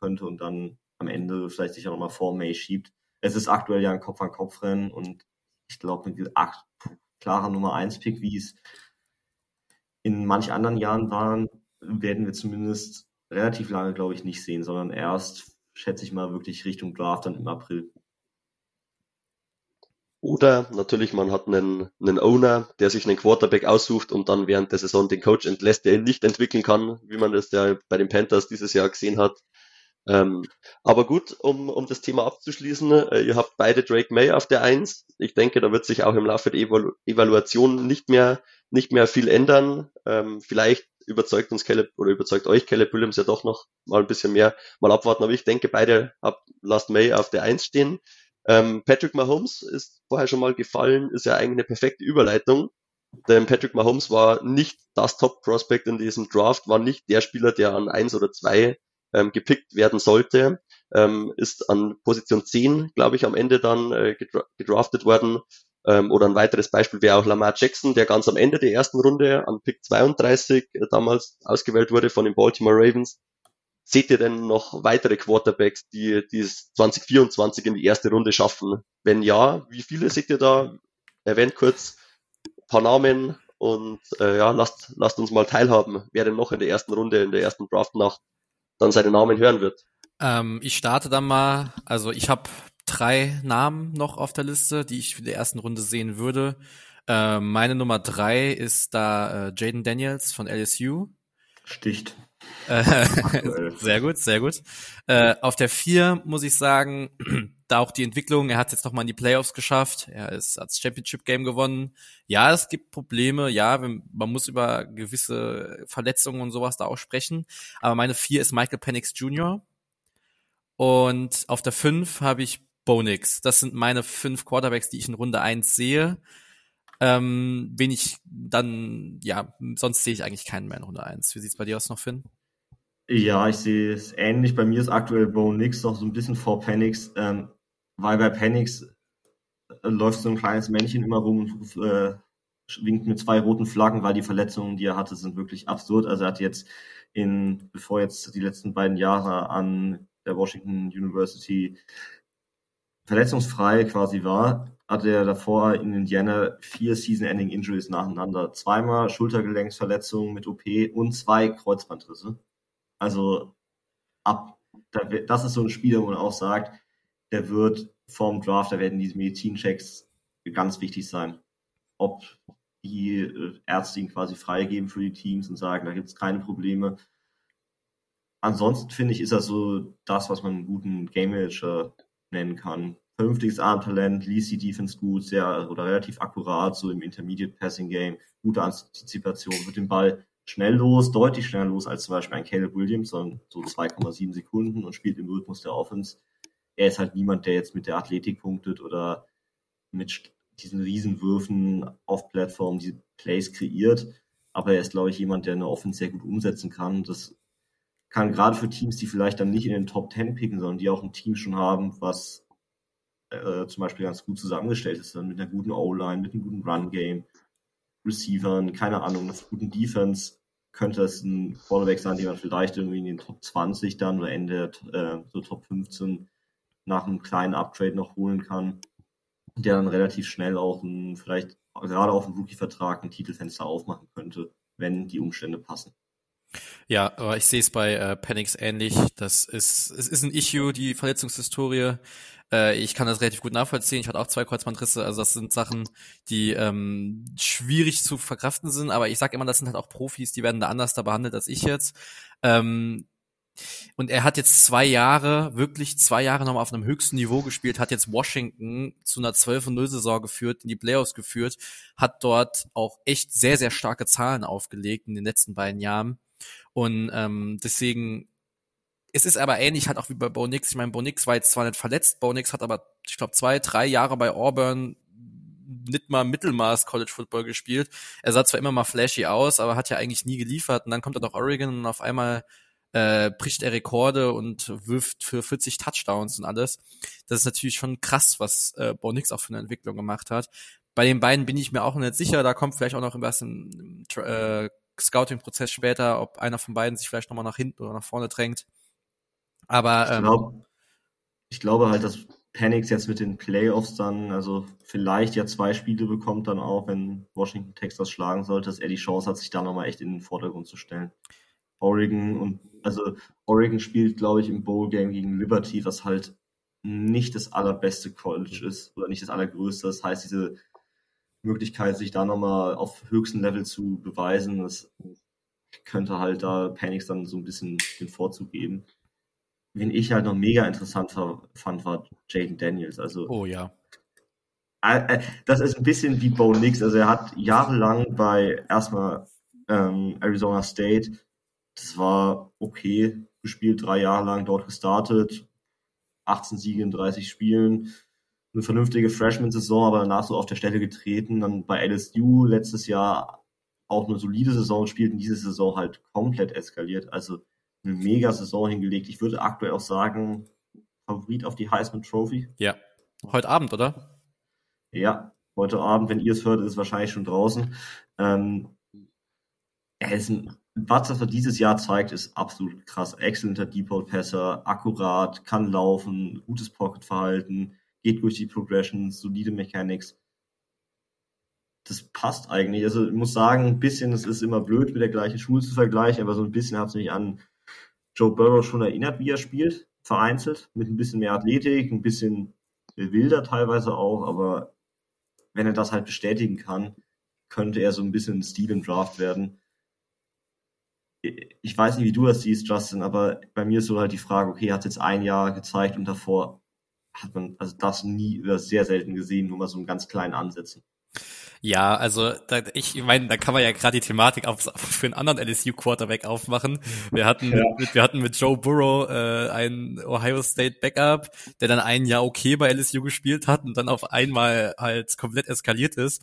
könnte und dann am Ende vielleicht sich auch nochmal vor May schiebt. Es ist aktuell ja ein Kopf-an-Kopf-Rennen und ich glaube, mit acht klarer Nummer 1 Pick, wie es in manch anderen Jahren waren, werden wir zumindest relativ lange, glaube ich, nicht sehen, sondern erst, schätze ich mal, wirklich Richtung Draft dann im April. Oder natürlich, man hat einen, einen Owner, der sich einen Quarterback aussucht und dann während der Saison den Coach entlässt, der ihn nicht entwickeln kann, wie man das ja bei den Panthers dieses Jahr gesehen hat. Ähm, aber gut, um, um das Thema abzuschließen, äh, ihr habt beide Drake May auf der Eins. Ich denke, da wird sich auch im Laufe der Evalu Evaluation nicht mehr, nicht mehr viel ändern. Ähm, vielleicht überzeugt uns Caleb oder überzeugt euch Caleb Williams ja doch noch mal ein bisschen mehr. Mal abwarten. Aber ich denke, beide habt Last May auf der Eins stehen. Ähm, Patrick Mahomes ist vorher schon mal gefallen, ist ja eigentlich eine perfekte Überleitung. Denn Patrick Mahomes war nicht das Top-Prospect in diesem Draft, war nicht der Spieler, der an eins oder zwei ähm, gepickt werden sollte, ähm, ist an Position 10, glaube ich, am Ende dann äh, gedra gedraftet worden. Ähm, oder ein weiteres Beispiel wäre auch Lamar Jackson, der ganz am Ende der ersten Runde an Pick 32 äh, damals ausgewählt wurde von den Baltimore Ravens. Seht ihr denn noch weitere Quarterbacks, die, es 2024 in die erste Runde schaffen? Wenn ja, wie viele seht ihr da? Erwähnt kurz ein paar Namen und äh, ja, lasst, lasst uns mal teilhaben, wer denn noch in der ersten Runde, in der ersten Draftnacht dann seinen Namen hören wird. Ähm, ich starte dann mal, also ich habe drei Namen noch auf der Liste, die ich für die ersten Runde sehen würde. Äh, meine Nummer drei ist da äh, Jaden Daniels von LSU. Sticht. Äh, sehr gut, sehr gut. Äh, auf der vier muss ich sagen, da auch die Entwicklung, er hat jetzt noch mal in die Playoffs geschafft, er ist als Championship Game gewonnen. Ja, es gibt Probleme, ja, man muss über gewisse Verletzungen und sowas da auch sprechen, aber meine vier ist Michael Penix Jr. Und auf der fünf habe ich Bo Nix. Das sind meine fünf Quarterbacks, die ich in Runde eins sehe. Ähm, wen ich dann, ja, sonst sehe ich eigentlich keinen mehr in Runde eins. Wie sieht's bei dir aus noch, Finn? Ja, ich sehe es ähnlich. Bei mir ist aktuell Bo Nix noch so ein bisschen vor Panics, ähm, weil bei Panics äh, läuft so ein kleines Männchen immer rum und äh, winkt mit zwei roten Flaggen, weil die Verletzungen, die er hatte, sind wirklich absurd. Also er hat jetzt in, bevor jetzt die letzten beiden Jahre an der Washington University verletzungsfrei quasi war, hatte er davor in Indiana vier Season-Ending Injuries nacheinander. Zweimal Schultergelenksverletzungen mit OP und zwei Kreuzbandrisse. Also ab, das ist so ein Spieler, wo man auch sagt, der wird vorm Draft, da werden diese Medizinchecks ganz wichtig sein. Ob die äh, Ärzte ihn quasi freigeben für die Teams und sagen, da gibt es keine Probleme. Ansonsten finde ich, ist das so das, was man einen guten Game Manager nennen kann. Vernünftiges Armtalent, liest die Defense gut, sehr oder relativ akkurat, so im Intermediate Passing Game, gute Antizipation, wird den Ball schnell los, deutlich schneller los als zum Beispiel ein Caleb Williams, sondern so 2,7 Sekunden und spielt im Rhythmus der Offense. Er ist halt niemand, der jetzt mit der Athletik punktet oder mit diesen Riesenwürfen auf Plattformen die Plays kreiert. Aber er ist, glaube ich, jemand, der eine Offense sehr gut umsetzen kann. Das kann gerade für Teams, die vielleicht dann nicht in den Top 10 picken, sondern die auch ein Team schon haben, was äh, zum Beispiel ganz gut zusammengestellt ist, dann mit einer guten O-Line, mit einem guten Run-Game, Receivern, keine Ahnung, einer guten Defense, könnte es ein Quarterback sein, den man vielleicht irgendwie in den Top 20 dann oder Ende äh, so Top 15 nach einem kleinen Uptrade noch holen kann, der dann relativ schnell auch ein, vielleicht gerade auf dem Rookie-Vertrag ein Titelfenster aufmachen könnte, wenn die Umstände passen. Ja, aber ich sehe es bei äh, Penix ähnlich. Das ist, es ist ein Issue, die Verletzungshistorie. Äh, ich kann das relativ gut nachvollziehen. Ich hatte auch zwei Kreuzbandrisse. Also das sind Sachen, die ähm, schwierig zu verkraften sind. Aber ich sage immer, das sind halt auch Profis, die werden da anders da behandelt als ich jetzt. Ähm, und er hat jetzt zwei Jahre, wirklich zwei Jahre nochmal auf einem höchsten Niveau gespielt, hat jetzt Washington zu einer 12-0-Saison geführt, in die Playoffs geführt, hat dort auch echt sehr, sehr starke Zahlen aufgelegt in den letzten beiden Jahren. Und ähm, deswegen, es ist aber ähnlich halt auch wie bei Bo Nix. Ich meine, Bo Nix war jetzt zwar nicht verletzt, Bo Nix hat aber, ich glaube, zwei, drei Jahre bei Auburn nicht mal Mittelmaß College Football gespielt. Er sah zwar immer mal flashy aus, aber hat ja eigentlich nie geliefert. Und dann kommt er nach Oregon und auf einmal äh, bricht er Rekorde und wirft für 40 Touchdowns und alles. Das ist natürlich schon krass, was äh, Bo Nix auch für eine Entwicklung gemacht hat. Bei den beiden bin ich mir auch nicht sicher. Da kommt vielleicht auch noch was im äh, Scouting-Prozess später, ob einer von beiden sich vielleicht nochmal nach hinten oder nach vorne drängt. Aber ähm, ich, glaub, ich glaube halt, dass Panics jetzt mit den Playoffs dann, also vielleicht ja zwei Spiele bekommt dann auch, wenn Washington Texas schlagen sollte, dass er die Chance hat, sich da nochmal echt in den Vordergrund zu stellen. Oregon und also Oregon spielt, glaube ich, im Bowl Game gegen Liberty, was halt nicht das allerbeste College ist oder nicht das allergrößte. Das heißt, diese Möglichkeit, sich da nochmal auf höchstem Level zu beweisen, das könnte halt da Panics dann so ein bisschen den Vorzug geben. Wen ich halt noch mega interessant fand, war Jaden Daniels. Also, oh ja. Äh, äh, das ist ein bisschen wie Bo Nix. Also er hat jahrelang bei erstmal ähm, Arizona State, das war okay gespielt, drei Jahre lang dort gestartet, 18 Siege in 30 Spielen, eine vernünftige Freshman-Saison, aber danach so auf der Stelle getreten. Dann bei LSU letztes Jahr auch eine solide Saison gespielt und diese Saison halt komplett eskaliert. Also eine mega Saison hingelegt. Ich würde aktuell auch sagen, Favorit auf die Heisman Trophy. Ja. Heute Abend, oder? Ja, heute Abend, wenn ihr es hört, ist es wahrscheinlich schon draußen. Ähm, er ist ein, was er dieses Jahr zeigt, ist absolut krass. Exzellenter Deep-Passer, akkurat, kann laufen, gutes Pocket-Verhalten, geht durch die Progressions, solide Mechanics. Das passt eigentlich. Also ich muss sagen, ein bisschen, es ist immer blöd, mit der gleichen Schule zu vergleichen, aber so ein bisschen hat es mich an Joe Burrow schon erinnert, wie er spielt, vereinzelt, mit ein bisschen mehr Athletik, ein bisschen wilder teilweise auch, aber wenn er das halt bestätigen kann, könnte er so ein bisschen ein im Draft werden. Ich weiß nicht, wie du das siehst, Justin, aber bei mir ist so halt die Frage, okay, er hat jetzt ein Jahr gezeigt und davor hat man also das nie oder sehr selten gesehen, nur mal so einen ganz kleinen Ansätzen. Ja, also da, ich meine, da kann man ja gerade die Thematik auf, für einen anderen LSU Quarterback aufmachen. Wir hatten, ja. mit, wir hatten mit Joe Burrow äh, einen Ohio State Backup, der dann ein Jahr okay bei LSU gespielt hat und dann auf einmal halt komplett eskaliert ist.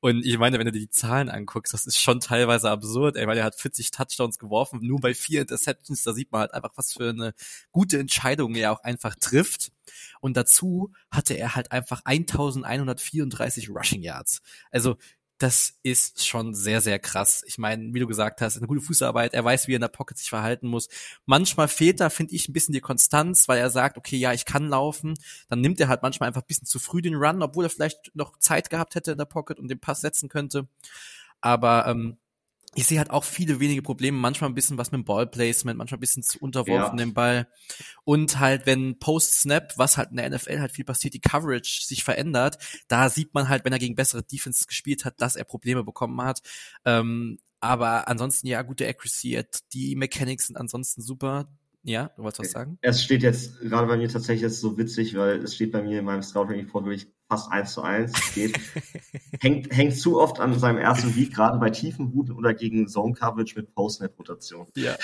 Und ich meine, wenn du dir die Zahlen anguckst, das ist schon teilweise absurd. Ey, weil er hat 40 Touchdowns geworfen, nur bei vier Interceptions, da sieht man halt einfach, was für eine gute Entscheidung er auch einfach trifft. Und dazu hatte er halt einfach 1134 Rushing Yards. Also das ist schon sehr, sehr krass. Ich meine, wie du gesagt hast, eine gute Fußarbeit, er weiß, wie er in der Pocket sich verhalten muss. Manchmal fehlt da, finde ich, ein bisschen die Konstanz, weil er sagt, okay, ja, ich kann laufen. Dann nimmt er halt manchmal einfach ein bisschen zu früh den Run, obwohl er vielleicht noch Zeit gehabt hätte in der Pocket und den Pass setzen könnte. Aber ähm, ich sehe halt auch viele wenige Probleme, manchmal ein bisschen was mit dem Ballplacement, manchmal ein bisschen zu unterworfen ja. den Ball. Und halt, wenn Post-Snap, was halt in der NFL halt viel passiert, die Coverage sich verändert, da sieht man halt, wenn er gegen bessere Defenses gespielt hat, dass er Probleme bekommen hat. Ähm, aber ansonsten, ja, gute Accuracy, die Mechanics sind ansonsten super. Ja, du wolltest was sagen? Es steht jetzt gerade bei mir tatsächlich jetzt so witzig, weil es steht bei mir in meinem Scouting Report wirklich fast eins zu eins. Geht. hängt, hängt zu oft an seinem ersten Week, gerade bei tiefen Routen oder gegen Zone Coverage mit Post-Net-Rotation. Ja.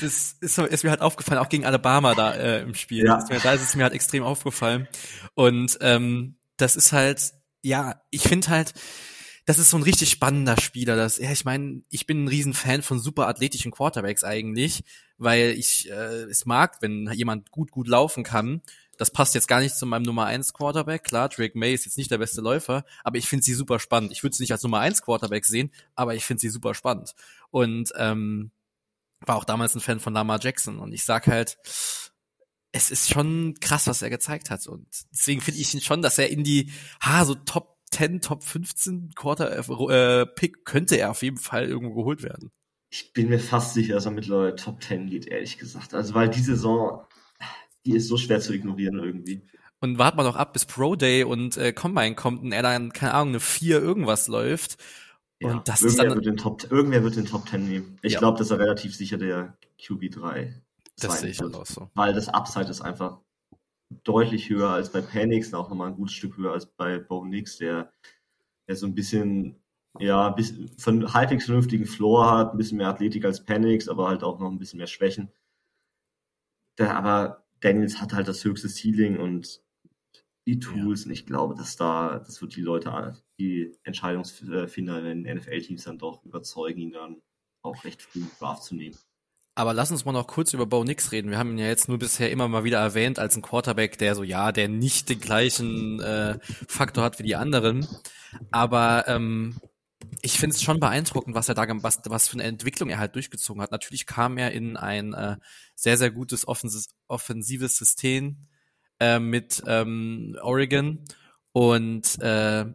Das ist, ist mir halt aufgefallen, auch gegen Alabama da äh, im Spiel. Ja. Ist mir, da ist es mir halt extrem aufgefallen. Und ähm, das ist halt, ja, ich finde halt, das ist so ein richtig spannender Spieler. Das, ja, ich meine, ich bin ein Riesenfan von super athletischen Quarterbacks eigentlich, weil ich äh, es mag, wenn jemand gut, gut laufen kann. Das passt jetzt gar nicht zu meinem Nummer 1 Quarterback. Klar, Drake May ist jetzt nicht der beste Läufer, aber ich finde sie super spannend. Ich würde sie nicht als Nummer 1 Quarterback sehen, aber ich finde sie super spannend. Und ähm, war auch damals ein Fan von Lamar Jackson. Und ich sag halt, es ist schon krass, was er gezeigt hat. Und deswegen finde ich ihn schon, dass er in die, ha, so Top 10, Top 15 Quarter äh, Pick könnte er auf jeden Fall irgendwo geholt werden. Ich bin mir fast sicher, dass er mittlerweile Top 10 geht, ehrlich gesagt. Also weil die Saison, die ist so schwer zu ignorieren irgendwie. Und warten wir doch ab, bis Pro Day und äh, Combine kommt und er dann, keine Ahnung, eine 4 irgendwas läuft. Ja, und das irgendwer, ist dann, wird den Top, irgendwer wird den Top 10 nehmen. Ich ja. glaube, dass er relativ sicher der QB3 das sehe ich halt auch so. Weil das Upside ist einfach deutlich höher als bei Panix, auch nochmal ein gutes Stück höher als bei Bo Nix, der, der so ein bisschen, ja, bis, von halbwegs vernünftigen Floor hat, ein bisschen mehr Athletik als Panix, aber halt auch noch ein bisschen mehr Schwächen. Der, aber Daniels hat halt das höchste Ceiling und die Tools. Ja. Und ich glaube, dass da, das wird die Leute, die Entscheidungsfinder in den NFL-Teams dann doch überzeugen, ihn dann auch recht früh Draft zu nehmen. Aber lass uns mal noch kurz über Bo Nix reden. Wir haben ihn ja jetzt nur bisher immer mal wieder erwähnt als ein Quarterback, der so, ja, der nicht den gleichen äh, Faktor hat wie die anderen. Aber ähm, ich finde es schon beeindruckend, was er da, was, was für eine Entwicklung er halt durchgezogen hat. Natürlich kam er in ein äh, sehr, sehr gutes offensives, offensives System äh, mit ähm, Oregon und äh,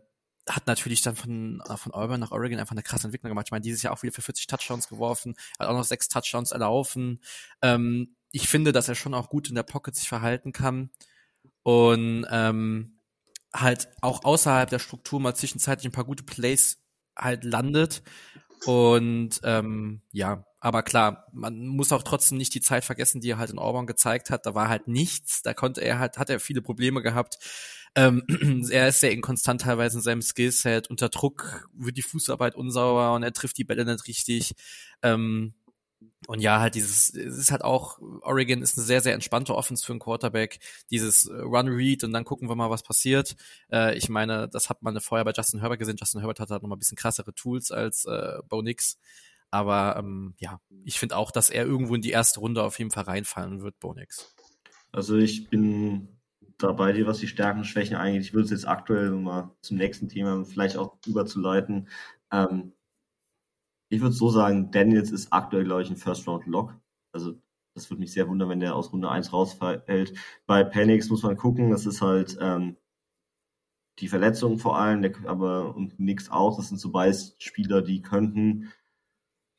hat natürlich dann von, äh, von Auburn nach Oregon einfach eine krasse Entwicklung gemacht. Ich meine, dieses Jahr auch wieder für 40 Touchdowns geworfen, hat auch noch sechs Touchdowns erlaufen. Ähm, ich finde, dass er schon auch gut in der Pocket sich verhalten kann und ähm, halt auch außerhalb der Struktur mal zwischenzeitlich ein paar gute Plays halt landet. Und ähm, ja, aber klar, man muss auch trotzdem nicht die Zeit vergessen, die er halt in Auburn gezeigt hat. Da war halt nichts, da konnte er halt, hat er viele Probleme gehabt ähm, er ist sehr inkonstant teilweise in seinem Skillset. Unter Druck wird die Fußarbeit unsauber und er trifft die Bälle nicht richtig. Ähm, und ja, halt dieses, es ist halt auch, Oregon ist eine sehr, sehr entspannte Offense für einen Quarterback. Dieses äh, Run-Read und dann gucken wir mal, was passiert. Äh, ich meine, das hat man vorher bei Justin Herbert gesehen. Justin Herbert hat halt nochmal ein bisschen krassere Tools als äh, Bo Nix. Aber ähm, ja, ich finde auch, dass er irgendwo in die erste Runde auf jeden Fall reinfallen wird, Bo Nix. Also ich bin da bei dir, was die Stärken und Schwächen angeht. Ich würde es jetzt aktuell mal zum nächsten Thema vielleicht auch überzuleiten. Ähm, ich würde so sagen, Daniels ist aktuell, glaube ich, ein First-Round-Lock. Also das würde mich sehr wundern, wenn der aus Runde 1 rausfällt. Bei Panics muss man gucken, das ist halt ähm, die Verletzung vor allem, der, aber und nichts aus. Das sind so beides Spieler, die könnten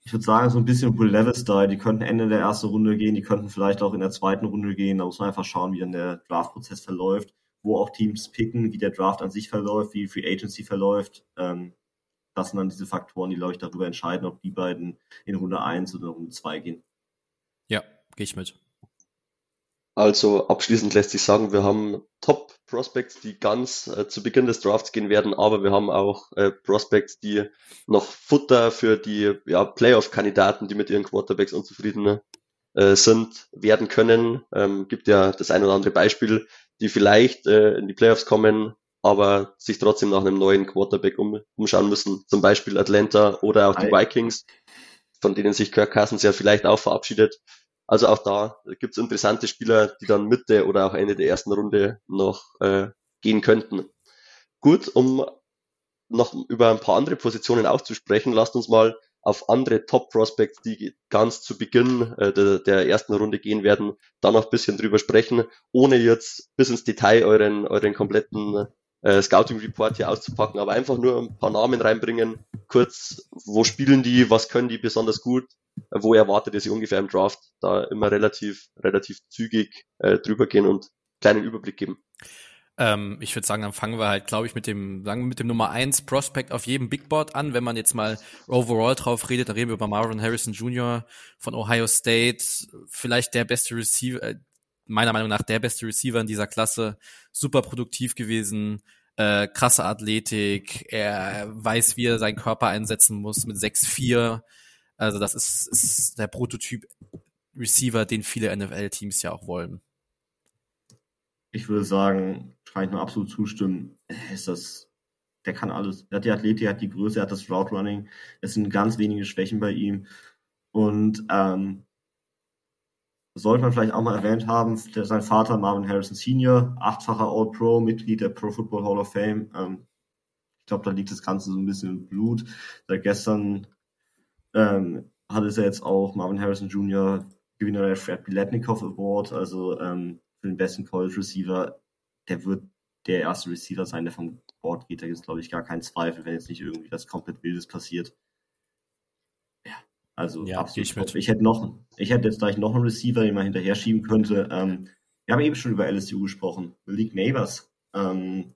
ich würde sagen, so ein bisschen Will Levis-Style. Die könnten Ende der ersten Runde gehen, die könnten vielleicht auch in der zweiten Runde gehen. Da muss man einfach schauen, wie dann der Draft-Prozess verläuft, wo auch Teams picken, wie der Draft an sich verläuft, wie Free Agency verläuft. Ähm, das sind dann diese Faktoren, die, glaube ich, darüber entscheiden, ob die beiden in Runde 1 oder Runde 2 gehen. Ja, gehe ich mit. Also abschließend lässt sich sagen, wir haben Top Prospects, die ganz äh, zu Beginn des Drafts gehen werden, aber wir haben auch äh, Prospects, die noch Futter für die ja, Playoff-Kandidaten, die mit ihren Quarterbacks unzufrieden äh, sind, werden können. Ähm, gibt ja das ein oder andere Beispiel, die vielleicht äh, in die Playoffs kommen, aber sich trotzdem nach einem neuen Quarterback um, umschauen müssen. Zum Beispiel Atlanta oder auch die Vikings, von denen sich Kirk Cousins ja vielleicht auch verabschiedet. Also auch da gibt es interessante Spieler, die dann Mitte oder auch Ende der ersten Runde noch äh, gehen könnten. Gut, um noch über ein paar andere Positionen auch zu sprechen, lasst uns mal auf andere Top-Prospects, die ganz zu Beginn äh, der, der, ersten Runde gehen werden, da noch ein bisschen drüber sprechen, ohne jetzt bis ins Detail euren, euren kompletten äh, Scouting Report hier auszupacken, aber einfach nur ein paar Namen reinbringen, kurz, wo spielen die, was können die besonders gut, äh, wo erwartet ihr sie ungefähr im Draft, da immer relativ, relativ zügig äh, drüber gehen und kleinen Überblick geben. Ähm, ich würde sagen, dann fangen wir halt, glaube ich, mit dem, sagen wir mit dem Nummer 1 Prospect auf jedem Big Board an. Wenn man jetzt mal overall drauf redet, da reden wir über Marvin Harrison Jr. von Ohio State, vielleicht der beste Receiver, äh, meiner Meinung nach der beste Receiver in dieser Klasse, super produktiv gewesen, äh, krasse Athletik, er weiß, wie er seinen Körper einsetzen muss mit 6'4. Also das ist, ist der Prototyp Receiver, den viele NFL-Teams ja auch wollen. Ich würde sagen, kann ich nur absolut zustimmen, ist das, der kann alles. Er hat die Athletik, er hat die Größe, er hat das Route Running. Es sind ganz wenige Schwächen bei ihm. Und ähm, sollte man vielleicht auch mal erwähnt haben, der, sein Vater Marvin Harrison Senior, achtfacher All-Pro, Mitglied der Pro Football Hall of Fame. Ähm, ich glaube, da liegt das Ganze so ein bisschen im Blut. Seit gestern ähm, hat es ja jetzt auch Marvin Harrison Jr., Gewinner der Fred Biletnikoff Award, also ähm, für den besten College Receiver. Der wird der erste Receiver sein, der vom Board geht. Da gibt es, glaube ich, gar keinen Zweifel, wenn jetzt nicht irgendwie was komplett Wildes passiert. Also ja, absolut. Ich, mit. ich hätte noch, ich hätte jetzt gleich noch einen Receiver, den man hinterher schieben könnte. Ähm, wir haben eben schon über LSU gesprochen. League Neighbors, ähm,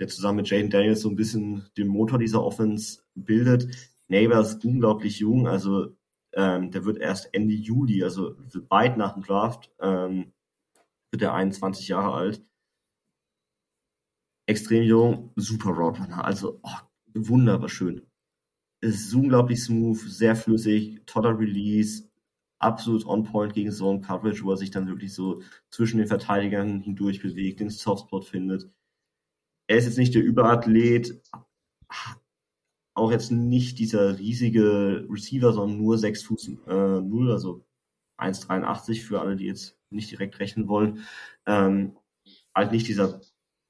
der zusammen mit Jaden Daniels so ein bisschen den Motor dieser Offense bildet. Neighbors unglaublich jung, also ähm, der wird erst Ende Juli, also weit nach dem Draft, ähm, wird er 21 Jahre alt. Extrem jung, super Roadrunner, also oh, wunderbar schön. Es ist unglaublich smooth, sehr flüssig, toller Release, absolut on point gegen Zone Coverage, wo er sich dann wirklich so zwischen den Verteidigern hindurch bewegt, den Softspot findet. Er ist jetzt nicht der Überathlet, auch jetzt nicht dieser riesige Receiver, sondern nur 6 Fuß äh, 0, also 1,83 für alle, die jetzt nicht direkt rechnen wollen. Ähm, halt nicht dieser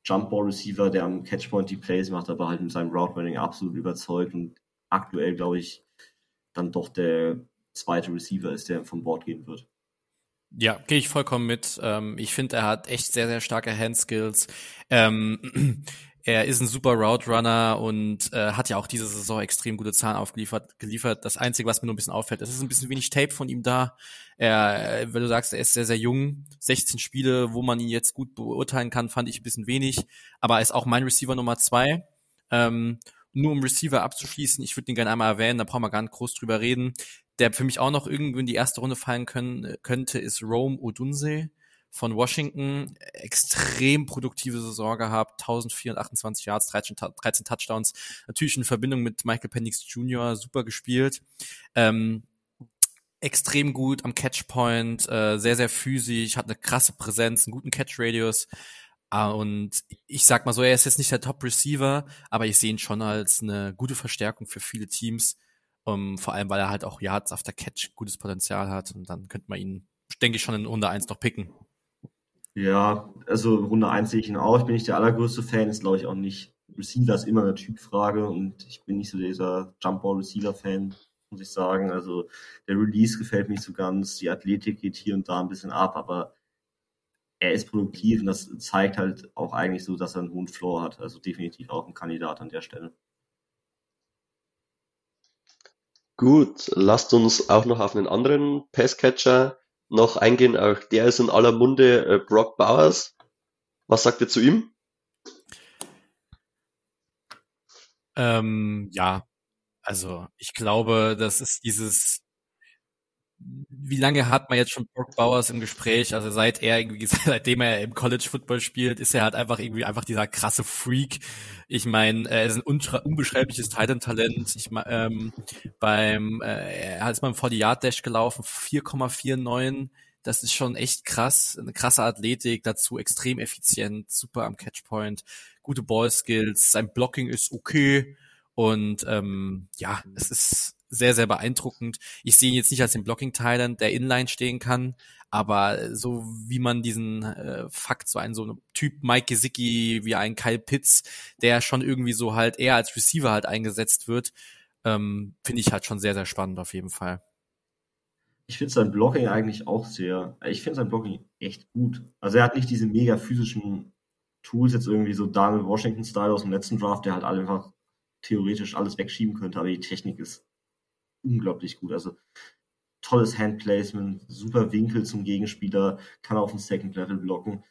Jump-Ball-Receiver, der am Catchpoint die Plays macht, aber halt mit seinem Route-Running absolut überzeugt und aktuell, glaube ich, dann doch der zweite Receiver ist, der vom Board gehen wird. Ja, gehe ich vollkommen mit. Ähm, ich finde, er hat echt sehr, sehr starke Handskills. Ähm, er ist ein super Route Runner und äh, hat ja auch diese Saison extrem gute Zahlen aufgeliefert. Geliefert. Das Einzige, was mir nur ein bisschen auffällt, es ist ein bisschen wenig Tape von ihm da. Er, äh, wenn du sagst, er ist sehr, sehr jung, 16 Spiele, wo man ihn jetzt gut beurteilen kann, fand ich ein bisschen wenig. Aber er ist auch mein Receiver Nummer zwei. Ähm, nur um Receiver abzuschließen, ich würde ihn gerne einmal erwähnen, da brauchen wir gar nicht groß drüber reden der für mich auch noch irgendwie in die erste Runde fallen können, könnte, ist Rome Odunse von Washington. Extrem produktive Saison gehabt, 1428 Yards, 13, 13 Touchdowns. Natürlich in Verbindung mit Michael Penix Jr. super gespielt. Ähm, extrem gut am Catchpoint, äh, sehr, sehr physisch, hat eine krasse Präsenz, einen guten Catch-Radius. Uh, und ich sag mal so, er ist jetzt nicht der Top-Receiver, aber ich sehe ihn schon als eine gute Verstärkung für viele Teams. Um, vor allem, weil er halt auch Yards after Catch gutes Potenzial hat und dann könnte man ihn, denke ich, schon in Runde 1 noch picken. Ja, also Runde 1 sehe ich ihn auch. Ich bin nicht der allergrößte Fan, ist glaube ich auch nicht. Receiver ist immer eine Typfrage und ich bin nicht so dieser Jumpball-Receiver-Fan, muss ich sagen. Also der Release gefällt mir nicht so ganz, die Athletik geht hier und da ein bisschen ab, aber er ist produktiv und das zeigt halt auch eigentlich so, dass er einen hohen Floor hat. Also definitiv auch ein Kandidat an der Stelle. Gut, lasst uns auch noch auf einen anderen Passcatcher noch eingehen. Auch der ist in aller Munde, äh, Brock Bowers. Was sagt ihr zu ihm? Ähm, ja, also ich glaube, das ist dieses wie lange hat man jetzt schon Brock Bowers im Gespräch? Also seit er irgendwie, seitdem er im College Football spielt, ist er halt einfach irgendwie einfach dieser krasse Freak. Ich meine, er ist ein unbeschreibliches Titan-Talent. Ich mein, ähm, beim, äh, er ist beim 40 Yard Dash gelaufen, 4,49. Das ist schon echt krass. Eine krasse Athletik, dazu extrem effizient, super am Catchpoint, gute Ball Skills, sein Blocking ist okay. Und ähm, ja, es ist sehr, sehr beeindruckend. Ich sehe ihn jetzt nicht als den Blocking-Thailand, der Inline stehen kann, aber so wie man diesen äh, Fakt, so einen so Typ Mike Gesicki wie ein Kyle Pitts, der schon irgendwie so halt eher als Receiver halt eingesetzt wird, ähm, finde ich halt schon sehr, sehr spannend auf jeden Fall. Ich finde sein Blocking eigentlich auch sehr, ich finde sein Blocking echt gut. Also er hat nicht diese mega physischen Tools, jetzt irgendwie so Daniel Washington-Style aus dem letzten Draft, der halt einfach theoretisch alles wegschieben könnte, aber die Technik ist unglaublich gut. Also tolles Handplacement, super Winkel zum Gegenspieler, kann auf dem Second Level blocken.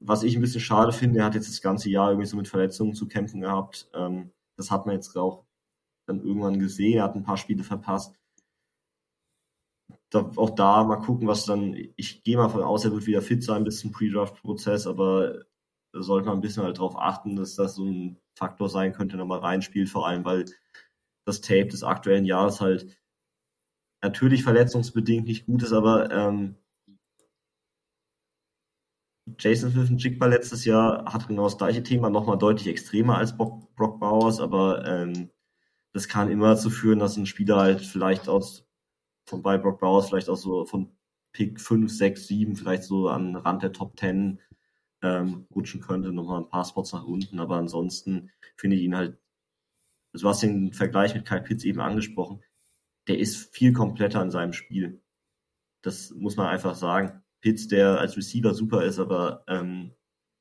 Was ich ein bisschen schade finde, er hat jetzt das ganze Jahr irgendwie so mit Verletzungen zu kämpfen gehabt. Ähm, das hat man jetzt auch dann irgendwann gesehen. Er hat ein paar Spiele verpasst. Da, auch da mal gucken, was dann. Ich gehe mal von aus, er wird wieder fit sein bis zum Pre-Draft-Prozess, aber da sollte man ein bisschen halt darauf achten, dass das so ein Faktor sein könnte, nochmal reinspielt, vor allem weil das Tape des aktuellen Jahres halt natürlich verletzungsbedingt nicht gut ist, aber ähm, Jason Smith und Jigba letztes Jahr hat genau das gleiche Thema, nochmal deutlich extremer als Brock, Brock Bowers, aber ähm, das kann immer dazu führen, dass ein Spieler halt vielleicht aus, von bei Brock Bowers vielleicht auch so von Pick 5, 6, 7, vielleicht so an Rand der Top 10 ähm, rutschen könnte, nochmal ein paar Spots nach unten, aber ansonsten finde ich ihn halt du hast den Vergleich mit Kyle Pitts eben angesprochen, der ist viel kompletter in seinem Spiel. Das muss man einfach sagen. Pitts, der als Receiver super ist, aber ähm,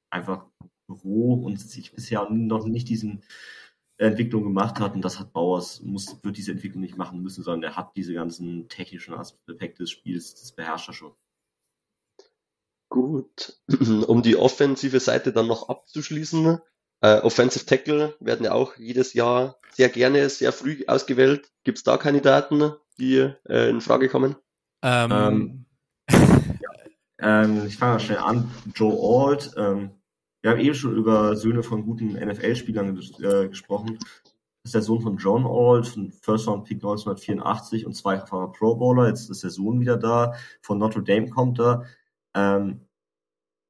einfach roh und sich bisher noch nicht diesen Entwicklung gemacht hat und das hat Bauers, muss, wird diese Entwicklung nicht machen müssen, sondern er hat diese ganzen technischen Aspekte des Spiels, das beherrscht er schon. Gut, um die offensive Seite dann noch abzuschließen, äh, Offensive Tackle werden ja auch jedes Jahr sehr gerne, sehr früh ausgewählt. Gibt es da Kandidaten, die äh, in Frage kommen? Ähm, ähm, ja. ähm, ich fange mal schnell an. Joe Alt. Ähm, wir haben eben schon über Söhne von guten NFL-Spielern äh, gesprochen. ist der Sohn von John Alt, ein First Round Pick 1984 und zweifacher Pro Bowler. Jetzt ist der Sohn wieder da. Von Notre Dame kommt er. Ähm,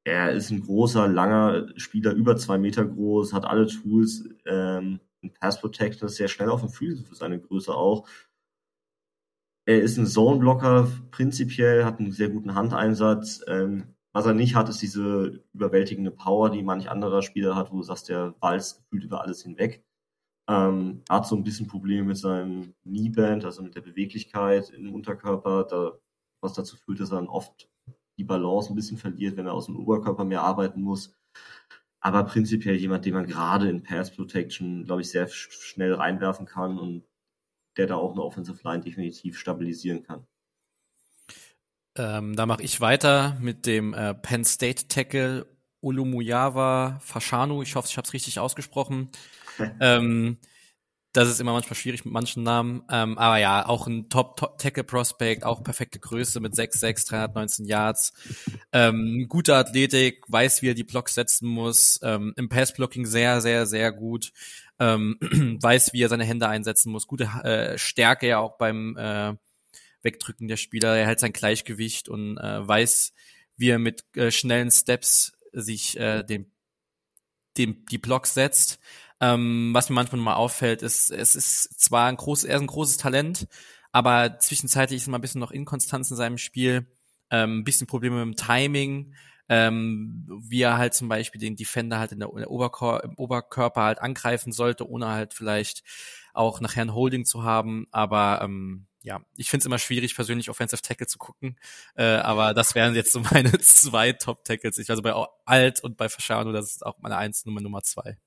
er ist ein großer, langer Spieler, über zwei Meter groß, hat alle Tools, ähm, ein Pass Protector, sehr schnell auf den Füßen für seine Größe auch. Er ist ein Zone-Blocker prinzipiell, hat einen sehr guten Handeinsatz. Ähm, was er nicht hat, ist diese überwältigende Power, die manch anderer Spieler hat, wo du sagst, der walzt gefühlt über alles hinweg. Ähm, hat so ein bisschen Probleme mit seinem Kneeband, also mit der Beweglichkeit im Unterkörper, da, was dazu führt, dass er dann oft die Balance ein bisschen verliert, wenn er aus dem Oberkörper mehr arbeiten muss. Aber prinzipiell jemand, den man gerade in Pass Protection, glaube ich, sehr schnell reinwerfen kann und der da auch eine Offensive Line definitiv stabilisieren kann. Ähm, da mache ich weiter mit dem äh, Penn State Tackle Olumuyawa Fashanu. Ich hoffe, ich habe es richtig ausgesprochen. ähm, das ist immer manchmal schwierig mit manchen Namen. Ähm, aber ja, auch ein Top-Tackle-Prospect, auch perfekte Größe mit 6'6, 319 Yards. Ähm, gute Athletik, weiß, wie er die Blocks setzen muss. Ähm, Im Pass-Blocking sehr, sehr, sehr gut. Ähm, weiß, wie er seine Hände einsetzen muss. Gute äh, Stärke ja auch beim äh, Wegdrücken der Spieler. Er hält sein Gleichgewicht und äh, weiß, wie er mit äh, schnellen Steps sich äh, dem, dem, die Blocks setzt. Ähm, was mir manchmal mal auffällt, ist, es ist zwar ein großes, er ist ein großes Talent, aber zwischenzeitlich ist immer ein bisschen noch Inkonstanz in seinem Spiel, ähm, ein bisschen Probleme mit dem Timing, ähm, wie er halt zum Beispiel den Defender halt in der, in der Oberkör im Oberkörper halt angreifen sollte, ohne halt vielleicht auch nachher ein Holding zu haben, aber ähm, ja, ich finde es immer schwierig, persönlich Offensive Tackle zu gucken, äh, aber das wären jetzt so meine zwei Top Tackles. Ich war so bei Alt und bei Fashano, das ist auch meine Eins Nummer Nummer zwei.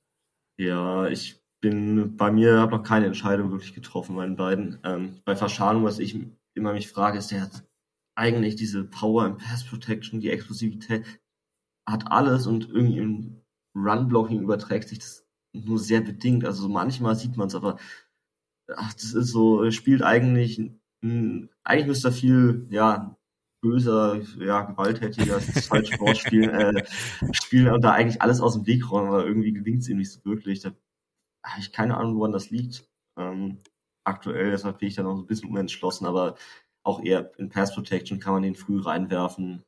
Ja, ich bin bei mir habe noch keine Entscheidung wirklich getroffen, meinen beiden. Ähm, bei Verschanung, was ich immer mich frage, ist, der hat eigentlich diese Power im Pass Protection, die Explosivität, hat alles und irgendwie im Run Blocking überträgt sich das nur sehr bedingt. Also manchmal sieht man es, aber ach, das ist so, spielt eigentlich, eigentlich müsste er viel, ja, böser, ja, gewalttätiger, das ist spielen, äh, spielen und da eigentlich alles aus dem Weg räumen, aber irgendwie gelingt es ihm nicht so wirklich. Da habe ich keine Ahnung, woran das liegt. Ähm, aktuell, deshalb bin ich da noch so ein bisschen unentschlossen, aber auch eher in Pass Protection kann man den früh reinwerfen.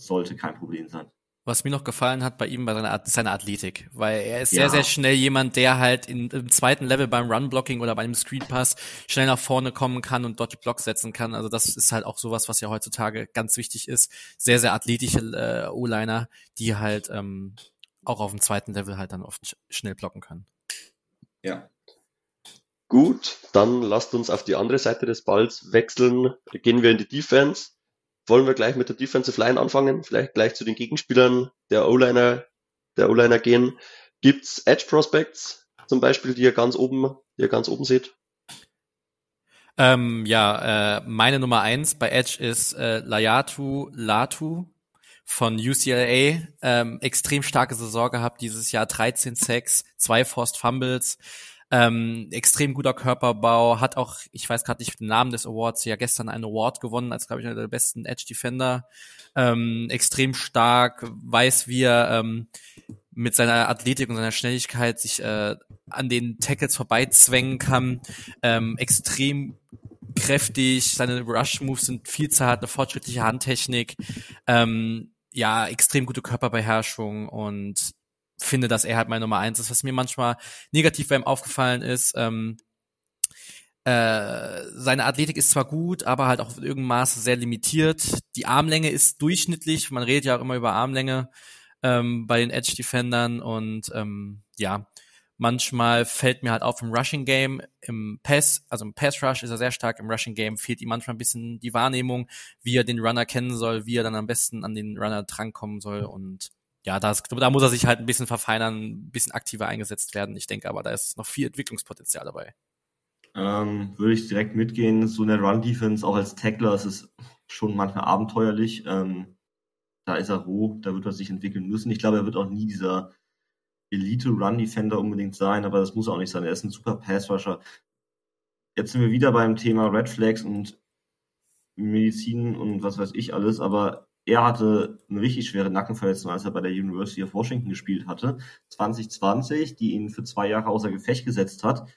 Sollte kein Problem sein. Was mir noch gefallen hat bei ihm, bei seiner, seiner Athletik, weil er ist ja. sehr, sehr schnell jemand, der halt in, im zweiten Level beim Run-Blocking oder bei einem Screen-Pass schnell nach vorne kommen kann und dort die Blocks setzen kann. Also das ist halt auch sowas, was ja heutzutage ganz wichtig ist. Sehr, sehr athletische äh, O-Liner, die halt ähm, auch auf dem zweiten Level halt dann oft schnell blocken können. Ja. Gut, dann lasst uns auf die andere Seite des Balls wechseln. Gehen wir in die Defense. Wollen wir gleich mit der Defensive Line anfangen? Vielleicht gleich zu den Gegenspielern der O-Liner, der O-Liner gehen. Gibt's Edge Prospects zum Beispiel, die ihr ganz oben, die ihr ganz oben seht? Ähm, ja, äh, meine Nummer eins bei Edge ist äh, Layatu Latu von UCLA. Ähm, extrem starke Saison gehabt dieses Jahr, 13 Sacks, zwei Forced Fumbles. Ähm, extrem guter Körperbau, hat auch, ich weiß gerade nicht den Namen des Awards, ja gestern einen Award gewonnen, als glaube ich einer der besten Edge Defender. Ähm, extrem stark, weiß wie er ähm, mit seiner Athletik und seiner Schnelligkeit sich äh, an den Tackles vorbeizwängen kann. Ähm, extrem kräftig, seine Rush-Moves sind viel zu hart, eine fortschrittliche Handtechnik. Ähm, ja, extrem gute Körperbeherrschung und finde, dass er halt meine Nummer eins ist. Was mir manchmal negativ bei ihm aufgefallen ist, ähm, äh, seine Athletik ist zwar gut, aber halt auch auf irgendeinem Maße sehr limitiert. Die Armlänge ist durchschnittlich. Man redet ja auch immer über Armlänge ähm, bei den Edge Defendern und ähm, ja, manchmal fällt mir halt auf im Rushing Game, im Pass, also im Pass Rush ist er sehr stark, im Rushing Game fehlt ihm manchmal ein bisschen die Wahrnehmung, wie er den Runner kennen soll, wie er dann am besten an den Runner drankommen soll und ja, das, da muss er sich halt ein bisschen verfeinern, ein bisschen aktiver eingesetzt werden. Ich denke aber, da ist noch viel Entwicklungspotenzial dabei. Ähm, würde ich direkt mitgehen. So eine Run-Defense, auch als Tackler, ist es schon manchmal abenteuerlich. Ähm, da ist er roh, da wird er sich entwickeln müssen. Ich glaube, er wird auch nie dieser Elite-Run-Defender unbedingt sein, aber das muss er auch nicht sein. Er ist ein super Pass-Rusher. Jetzt sind wir wieder beim Thema Red Flags und Medizin und was weiß ich alles, aber er hatte eine richtig schwere Nackenverletzung, als er bei der University of Washington gespielt hatte, 2020, die ihn für zwei Jahre außer Gefecht gesetzt hat.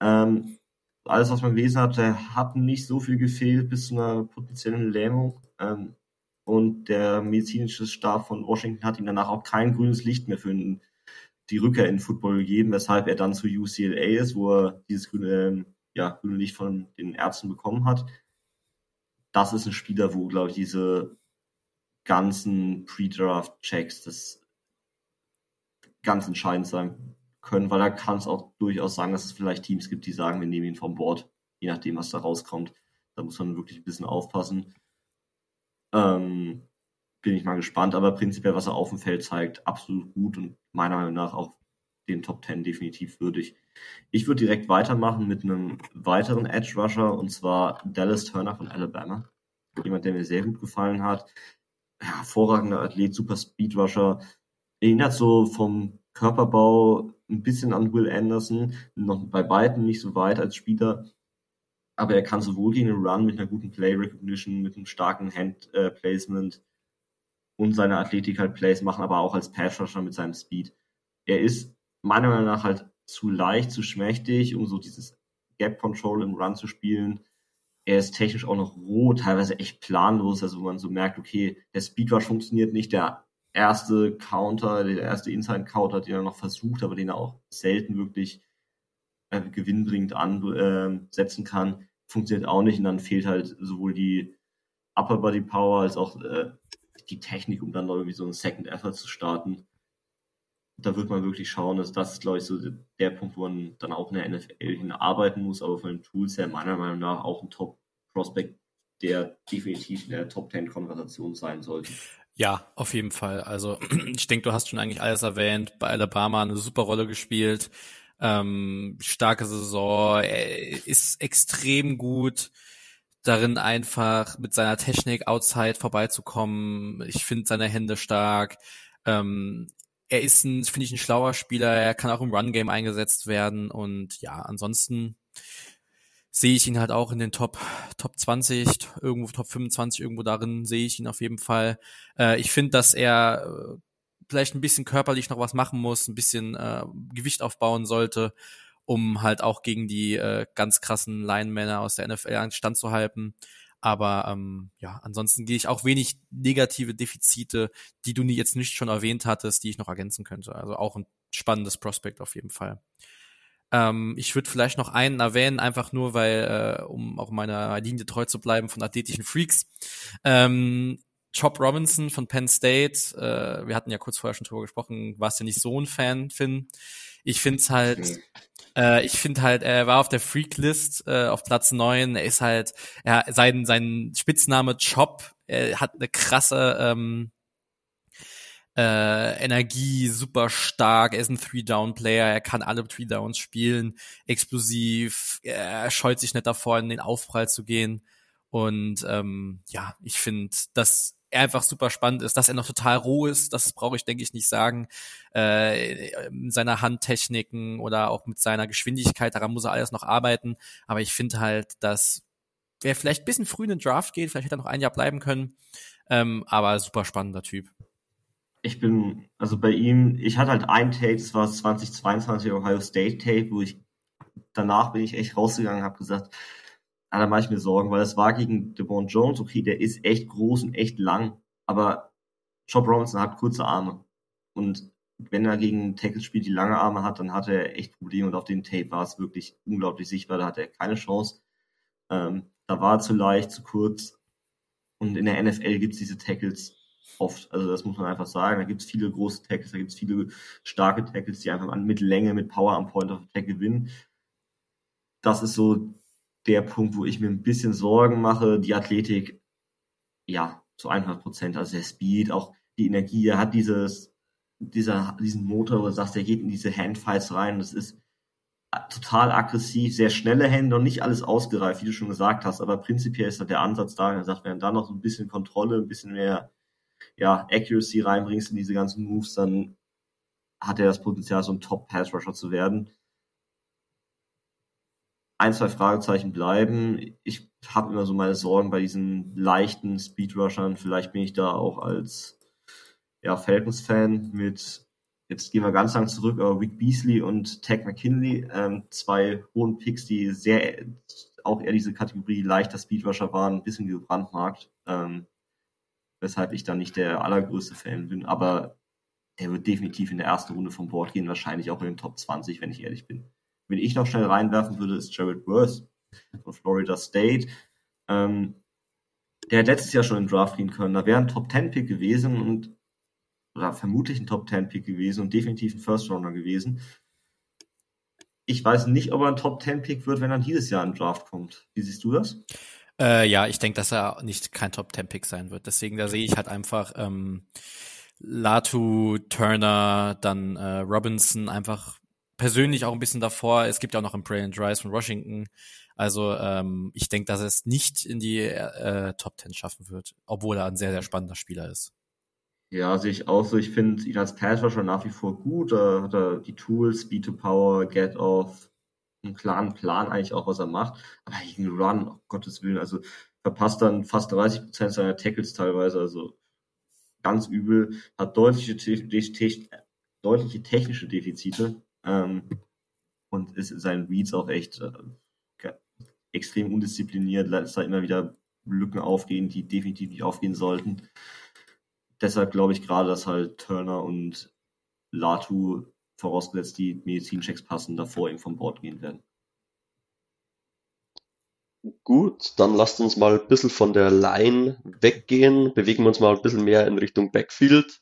Ähm, alles, was man gelesen hat, der hat nicht so viel gefehlt bis zu einer potenziellen Lähmung. Ähm, und der medizinische Stab von Washington hat ihm danach auch kein grünes Licht mehr für die Rückkehr in Football gegeben, weshalb er dann zu UCLA ist, wo er dieses grüne, ähm, ja, grüne Licht von den Ärzten bekommen hat. Das ist ein Spieler, wo, glaube ich, diese ganzen Pre-Draft-Checks das ganz entscheidend sein können, weil da kann es auch durchaus sagen, dass es vielleicht Teams gibt, die sagen, wir nehmen ihn vom Board, je nachdem, was da rauskommt. Da muss man wirklich ein bisschen aufpassen. Ähm, bin ich mal gespannt, aber prinzipiell, was er auf dem Feld zeigt, absolut gut und meiner Meinung nach auch den Top 10 definitiv würdig. Ich würde direkt weitermachen mit einem weiteren Edge Rusher und zwar Dallas Turner von Alabama. Jemand, der mir sehr gut gefallen hat. Hervorragender Athlet, super Speed Rusher. Erinnert so vom Körperbau ein bisschen an Will Anderson, noch bei weitem nicht so weit als Spieler, aber er kann sowohl gegen den Run mit einer guten Play Recognition, mit einem starken Hand äh, Placement und seine Athletik halt Plays machen, aber auch als Pass Rusher mit seinem Speed. Er ist meiner Meinung nach halt zu leicht, zu schmächtig, um so dieses Gap Control im Run zu spielen. Er ist technisch auch noch roh, teilweise echt planlos, also wo man so merkt, okay, der Speed Rush funktioniert nicht, der erste Counter, der erste Inside Counter, den er noch versucht, aber den er auch selten wirklich äh, gewinnbringend ansetzen äh, kann, funktioniert auch nicht. Und dann fehlt halt sowohl die Upper Body Power als auch äh, die Technik, um dann noch irgendwie so einen Second Effort zu starten. Da wird man wirklich schauen, dass das glaube ich, so der Punkt, wo man dann auch in der NFL hinarbeiten muss, aber von den Tools her meiner Meinung nach auch ein Top Prospect, der definitiv in der Top 10 Konversation sein sollte. Ja, auf jeden Fall. Also ich denke, du hast schon eigentlich alles erwähnt. Bei Alabama eine super Rolle gespielt. Ähm, starke Saison. Er ist extrem gut darin, einfach mit seiner Technik outside vorbeizukommen. Ich finde seine Hände stark. Ähm, er ist ein, finde ich, ein schlauer Spieler. Er kann auch im Run-Game eingesetzt werden. Und ja, ansonsten sehe ich ihn halt auch in den Top, Top 20, irgendwo Top 25, irgendwo darin sehe ich ihn auf jeden Fall. Äh, ich finde, dass er äh, vielleicht ein bisschen körperlich noch was machen muss, ein bisschen äh, Gewicht aufbauen sollte, um halt auch gegen die äh, ganz krassen Line-Männer aus der NFL standzuhalten. Aber ähm, ja, ansonsten gehe ich auch wenig negative Defizite, die du jetzt nicht schon erwähnt hattest, die ich noch ergänzen könnte. Also auch ein spannendes Prospekt auf jeden Fall. Ähm, ich würde vielleicht noch einen erwähnen, einfach nur, weil, äh, um auch meiner Linie treu zu bleiben von athletischen Freaks. Ähm, Chop Robinson von Penn State, äh, wir hatten ja kurz vorher schon drüber gesprochen, warst ja nicht so ein Fan, Finn. Ich find's halt, äh, ich finde halt, er war auf der Freak-List äh, auf Platz neun. Er ist halt, er, sein, sein Spitzname Chop, er hat eine krasse ähm, äh, Energie, super stark, er ist ein Three-Down-Player, er kann alle Three-Downs spielen, explosiv, er scheut sich nicht davor, in den Aufprall zu gehen. Und ähm, ja, ich finde, dass er einfach super spannend ist, dass er noch total roh ist, das brauche ich, denke ich, nicht sagen. Äh, in seiner Handtechniken oder auch mit seiner Geschwindigkeit, daran muss er alles noch arbeiten. Aber ich finde halt, dass wer vielleicht ein bisschen früh in den Draft geht, vielleicht hätte er noch ein Jahr bleiben können. Ähm, aber super spannender Typ ich bin, also bei ihm, ich hatte halt ein Tape, das war das 2022 Ohio State Tape, wo ich, danach bin ich echt rausgegangen und habe gesagt, ah, da mache ich mir Sorgen, weil es war gegen DeBon Jones, okay, der ist echt groß und echt lang, aber Chop Robinson hat kurze Arme. Und wenn er gegen Tackles spielt, die lange Arme hat, dann hat er echt Probleme und auf dem Tape war es wirklich unglaublich sichtbar, da hatte er keine Chance. Ähm, da war er zu leicht, zu kurz. Und in der NFL gibt es diese Tackles oft. Also das muss man einfach sagen. Da gibt es viele große Tackles, da gibt es viele starke Tackles, die einfach mit Länge, mit Power am Point of Attack gewinnen. Das ist so der Punkt, wo ich mir ein bisschen Sorgen mache. Die Athletik, ja, zu 100 Prozent. Also der Speed, auch die Energie, er hat dieses, dieser, diesen Motor, wo du sagst, der geht in diese Handfights rein. Das ist total aggressiv, sehr schnelle Hände und nicht alles ausgereift, wie du schon gesagt hast. Aber prinzipiell ist da der Ansatz da. Er sagt, wenn da noch so ein bisschen Kontrolle, ein bisschen mehr ja, Accuracy reinbringst in diese ganzen Moves, dann hat er das Potenzial, so ein Top-Pass-Rusher zu werden. Ein, zwei Fragezeichen bleiben. Ich habe immer so meine Sorgen bei diesen leichten Speedrushern. Vielleicht bin ich da auch als ja, Falcons-Fan mit, jetzt gehen wir ganz lang zurück, aber Rick Beasley und Tag McKinley, ähm, zwei hohen Picks, die sehr auch eher diese Kategorie leichter Speedrusher waren, ein bisschen gebrandmarkt. Ähm, weshalb ich da nicht der allergrößte Fan bin, aber der wird definitiv in der ersten Runde vom Board gehen, wahrscheinlich auch in den Top 20, wenn ich ehrlich bin. Wenn ich noch schnell reinwerfen würde, ist Jared Worth von Florida State. Ähm, der hat letztes Jahr schon im Draft gehen können. Da wäre ein Top 10 Pick gewesen und oder vermutlich ein Top 10 Pick gewesen und definitiv ein First Rounder gewesen. Ich weiß nicht, ob er ein Top 10 Pick wird, wenn er dieses Jahr im Draft kommt. Wie siehst du das? Äh, ja, ich denke, dass er nicht kein Top 10 Pick sein wird. Deswegen, da sehe ich halt einfach ähm, Latu, Turner, dann äh, Robinson einfach persönlich auch ein bisschen davor. Es gibt ja auch noch einen Brain Dries von Washington. Also ähm, ich denke, dass er es nicht in die äh, Top 10 schaffen wird, obwohl er ein sehr, sehr spannender Spieler ist. Ja, sehe ich auch so. Ich finde ihn als Pass schon nach wie vor gut. Da hat er die Tools, Speed to Power, Get Off, einen klaren Plan eigentlich auch, was er macht. Aber gegen Run, um Gottes Willen, also verpasst dann fast 30 Prozent seiner Tackles teilweise. Also ganz übel, hat deutliche, deutliche technische Defizite ähm, und ist in seinen Reads auch echt äh, extrem undiszipliniert, lässt da immer wieder Lücken aufgehen, die definitiv nicht aufgehen sollten. Deshalb glaube ich gerade, dass halt Turner und Latu, vorausgesetzt die Medizinchecks passen, davor ihm vom Bord gehen werden. Gut, dann lasst uns mal ein bisschen von der Line weggehen, bewegen wir uns mal ein bisschen mehr in Richtung Backfield.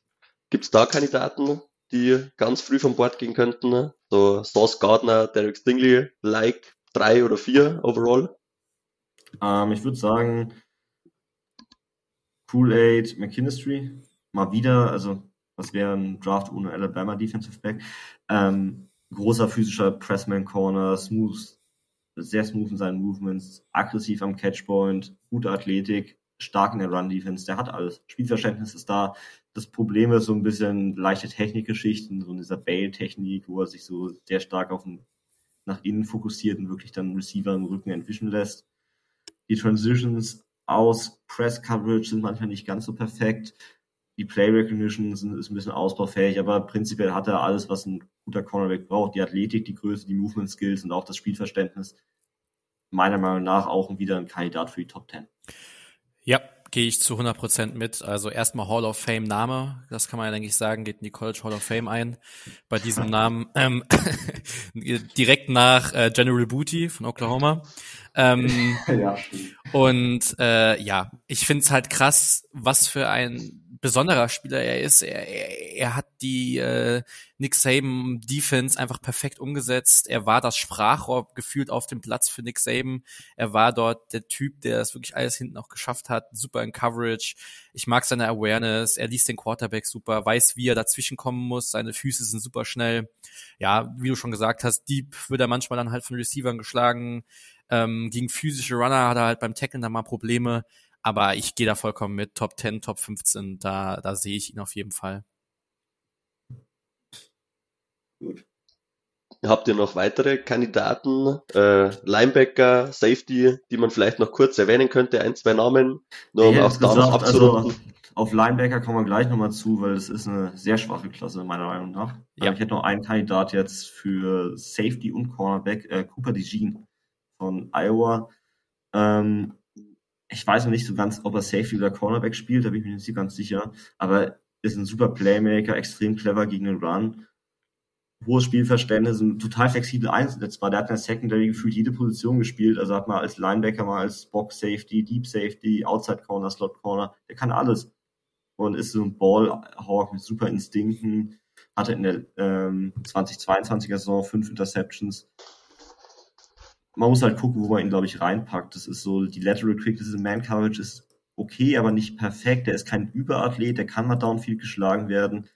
Gibt es da Kandidaten, die ganz früh vom Bord gehen könnten? So Sauce Gardner, Derek Stingley, like drei oder vier overall? Ähm, ich würde sagen Kool-Aid, McKinstry, mal wieder, also was wäre ein Draft ohne Alabama Defensive Back? Ähm, großer physischer Pressman Corner, smooth sehr smooth in seinen Movements, aggressiv am Catchpoint, gute Athletik, stark in der Run-Defense, der hat alles. Spielverständnis ist da. Das Problem ist so ein bisschen leichte Technikgeschichten, so in dieser Bail-Technik, wo er sich so sehr stark auf den, nach innen fokussiert und wirklich dann Receiver im Rücken entwischen lässt. Die Transitions aus Press-Coverage sind manchmal nicht ganz so perfekt. Die Play Recognition ist ein bisschen ausbaufähig, aber prinzipiell hat er alles, was ein guter Cornerback braucht. Die Athletik, die Größe, die Movement Skills und auch das Spielverständnis. Meiner Meinung nach auch wieder ein Kandidat für die Top 10. Ja, gehe ich zu 100% mit. Also erstmal Hall of Fame Name, das kann man ja denke ich sagen, geht in die College Hall of Fame ein. Bei diesem Namen ähm, direkt nach äh, General Booty von Oklahoma. Ähm, ja, und äh, ja, ich finde es halt krass, was für ein besonderer Spieler er ist. Er, er, er hat die äh, Nick Saban Defense einfach perfekt umgesetzt. Er war das Sprachrohr gefühlt auf dem Platz für Nick Saban. Er war dort der Typ, der das wirklich alles hinten auch geschafft hat. Super in Coverage. Ich mag seine Awareness. Er liest den Quarterback super, weiß, wie er dazwischen kommen muss. Seine Füße sind super schnell. Ja, wie du schon gesagt hast, Deep wird er manchmal dann halt von Receivern geschlagen. Ähm, gegen physische Runner hat er halt beim Tacklen dann mal Probleme. Aber ich gehe da vollkommen mit. Top 10, Top 15, da, da sehe ich ihn auf jeden Fall. Gut. Habt ihr noch weitere Kandidaten, äh, Linebacker, Safety, die man vielleicht noch kurz erwähnen könnte? Ein, zwei Namen, nur um auch da noch abzurunden. Also auf Linebacker kommen wir gleich nochmal zu, weil das ist eine sehr schwache Klasse, meiner Meinung nach. Ja. Ich hätte noch einen Kandidat jetzt für Safety und Cornerback, äh, Cooper DeJean von Iowa. Ähm, ich weiß noch nicht so ganz, ob er Safety oder Cornerback spielt, da bin ich mir nicht ganz sicher, aber ist ein super Playmaker, extrem clever gegen den Run, hohes Spielverständnis, ein total flexibel einsetzbar. Der hat in der Secondary gefühlt jede Position gespielt, also hat mal als Linebacker, mal als Box Safety, Deep Safety, Outside Corner, Slot Corner, der kann alles. Und ist so ein Ballhawk mit super Instinkten, hatte in der ähm, 2022er Saison fünf Interceptions, man muss halt gucken, wo man ihn, glaube ich, reinpackt. Das ist so, die Lateral Quickness in Man Coverage ist okay, aber nicht perfekt. Er ist kein Überathlet, der kann mal downfield geschlagen werden.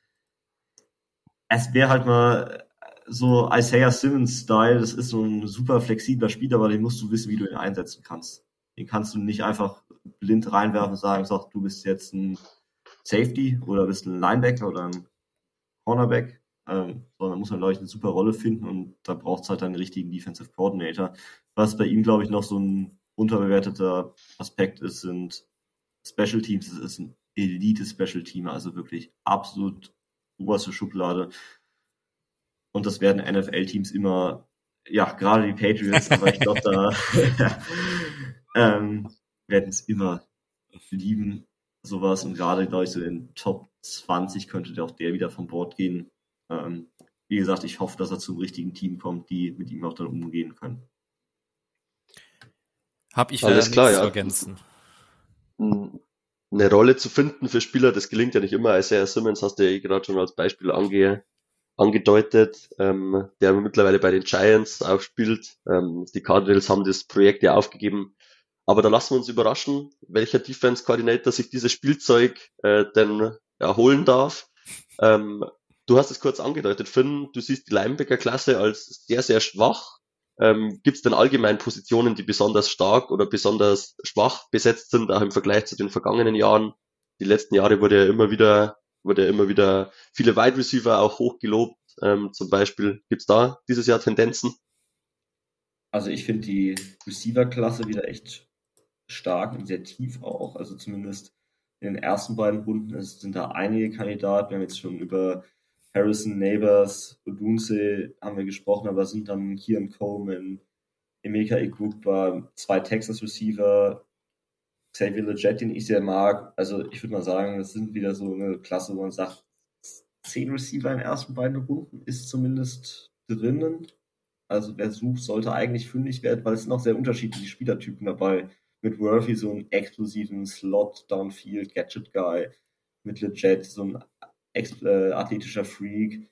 Es wäre halt mal so Isaiah Simmons-Style, das ist so ein super flexibler Spieler, aber den musst du wissen, wie du ihn einsetzen kannst. Den kannst du nicht einfach blind reinwerfen und sagen, sag, du bist jetzt ein Safety oder bist ein Linebacker oder ein Cornerback. Ähm, sondern muss man, glaube ich, eine super Rolle finden und da braucht es halt einen richtigen Defensive Coordinator. Was bei ihm, glaube ich, noch so ein unterbewerteter Aspekt ist, sind Special Teams. Es ist ein Elite-Special Team, also wirklich absolut oberste Schublade. Und das werden NFL-Teams immer, ja, gerade die Patriots, aber ich glaube, da ähm, werden es immer lieben, sowas. Und gerade, glaube ich, so in Top 20 könnte der auch der wieder von Bord gehen. Ähm, wie gesagt, ich hoffe, dass er zum richtigen Team kommt, die mit ihm auch dann umgehen können. Hab ich Alles klar, ja. zu ergänzen. Eine Rolle zu finden für Spieler, das gelingt ja nicht immer. Isaiah Simmons hast du ja eh gerade schon als Beispiel ange, angedeutet, ähm, der mittlerweile bei den Giants auch spielt. Ähm, die Cardinals haben das Projekt ja aufgegeben. Aber da lassen wir uns überraschen, welcher Defense Coordinator sich dieses Spielzeug äh, denn erholen darf. Ähm, du hast es kurz angedeutet, Finn, du siehst die Linebacker-Klasse als sehr, sehr schwach. Ähm, Gibt es denn allgemein Positionen, die besonders stark oder besonders schwach besetzt sind, auch im Vergleich zu den vergangenen Jahren? Die letzten Jahre wurde ja immer wieder, wurde ja immer wieder viele Wide Receiver auch hochgelobt. Ähm, zum Beispiel gibt's da dieses Jahr Tendenzen? Also ich finde die Receiver-Klasse wieder echt stark und sehr tief auch. Also zumindest in den ersten beiden Runden sind da einige Kandidaten. Wir haben jetzt schon über Harrison, Neighbors, Odunse haben wir gesprochen, aber sind dann Kian Coleman, Emeka Igbukba, zwei Texas Receiver, Xavier Leggett, den ich sehr mag. Also ich würde mal sagen, das sind wieder so eine Klasse, wo man sagt, zehn Receiver in den ersten beiden Runden ist zumindest drinnen. Also wer sucht, sollte eigentlich fündig werden, weil es sind auch sehr unterschiedliche Spielertypen dabei mit Worthy so einen explosiven Slot Downfield Gadget Guy, mit Legit so ein äh, athletischer Freak.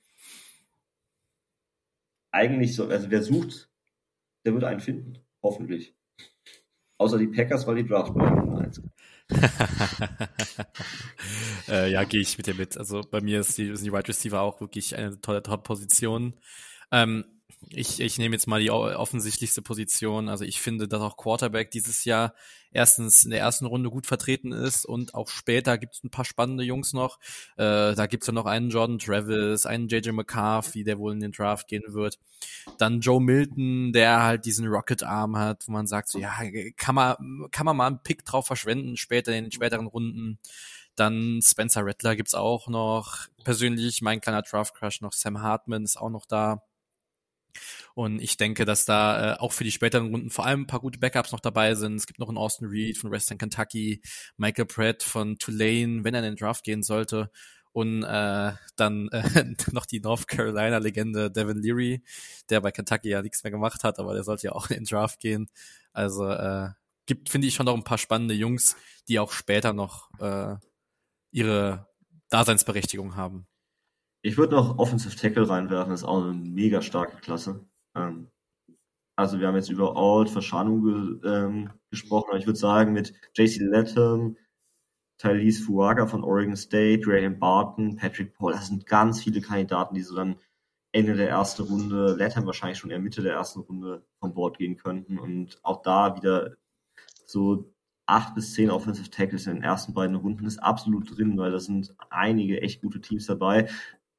Eigentlich so, also wer sucht, der wird einen finden, hoffentlich. Außer die Packers, weil die Draft Nummer 1 äh, ja, gehe ich mit dir mit. Also bei mir ist die, sind die Wide Receiver auch wirklich eine tolle Top-Position. Ähm, ich, ich nehme jetzt mal die offensichtlichste Position. Also ich finde, dass auch Quarterback dieses Jahr erstens in der ersten Runde gut vertreten ist und auch später gibt es ein paar spannende Jungs noch. Äh, da gibt es ja noch einen Jordan Travis, einen JJ McCarthy, der wohl in den Draft gehen wird. Dann Joe Milton, der halt diesen Rocket-Arm hat, wo man sagt, so ja, kann man, kann man mal einen Pick drauf verschwenden, später in den späteren Runden. Dann Spencer Rattler gibt's auch noch. Persönlich mein kleiner Draft Crush noch. Sam Hartman ist auch noch da. Und ich denke, dass da äh, auch für die späteren Runden vor allem ein paar gute Backups noch dabei sind. Es gibt noch einen Austin Reed von Western Kentucky, Michael Pratt von Tulane, wenn er in den Draft gehen sollte. Und äh, dann äh, noch die North Carolina-Legende Devin Leary, der bei Kentucky ja nichts mehr gemacht hat, aber der sollte ja auch in den Draft gehen. Also äh, gibt, finde ich, schon noch ein paar spannende Jungs, die auch später noch äh, ihre Daseinsberechtigung haben. Ich würde noch Offensive Tackle reinwerfen, ist auch eine mega starke Klasse. Ähm, also wir haben jetzt über Alt, Verschanung ge, ähm, gesprochen, aber ich würde sagen, mit JC Latham, Thalys Fuaga von Oregon State, Graham Barton, Patrick Paul, das sind ganz viele Kandidaten, die so dann Ende der ersten Runde, Latham wahrscheinlich schon eher Mitte der ersten Runde von Bord gehen könnten und auch da wieder so acht bis zehn Offensive Tackles in den ersten beiden Runden ist absolut drin, weil da sind einige echt gute Teams dabei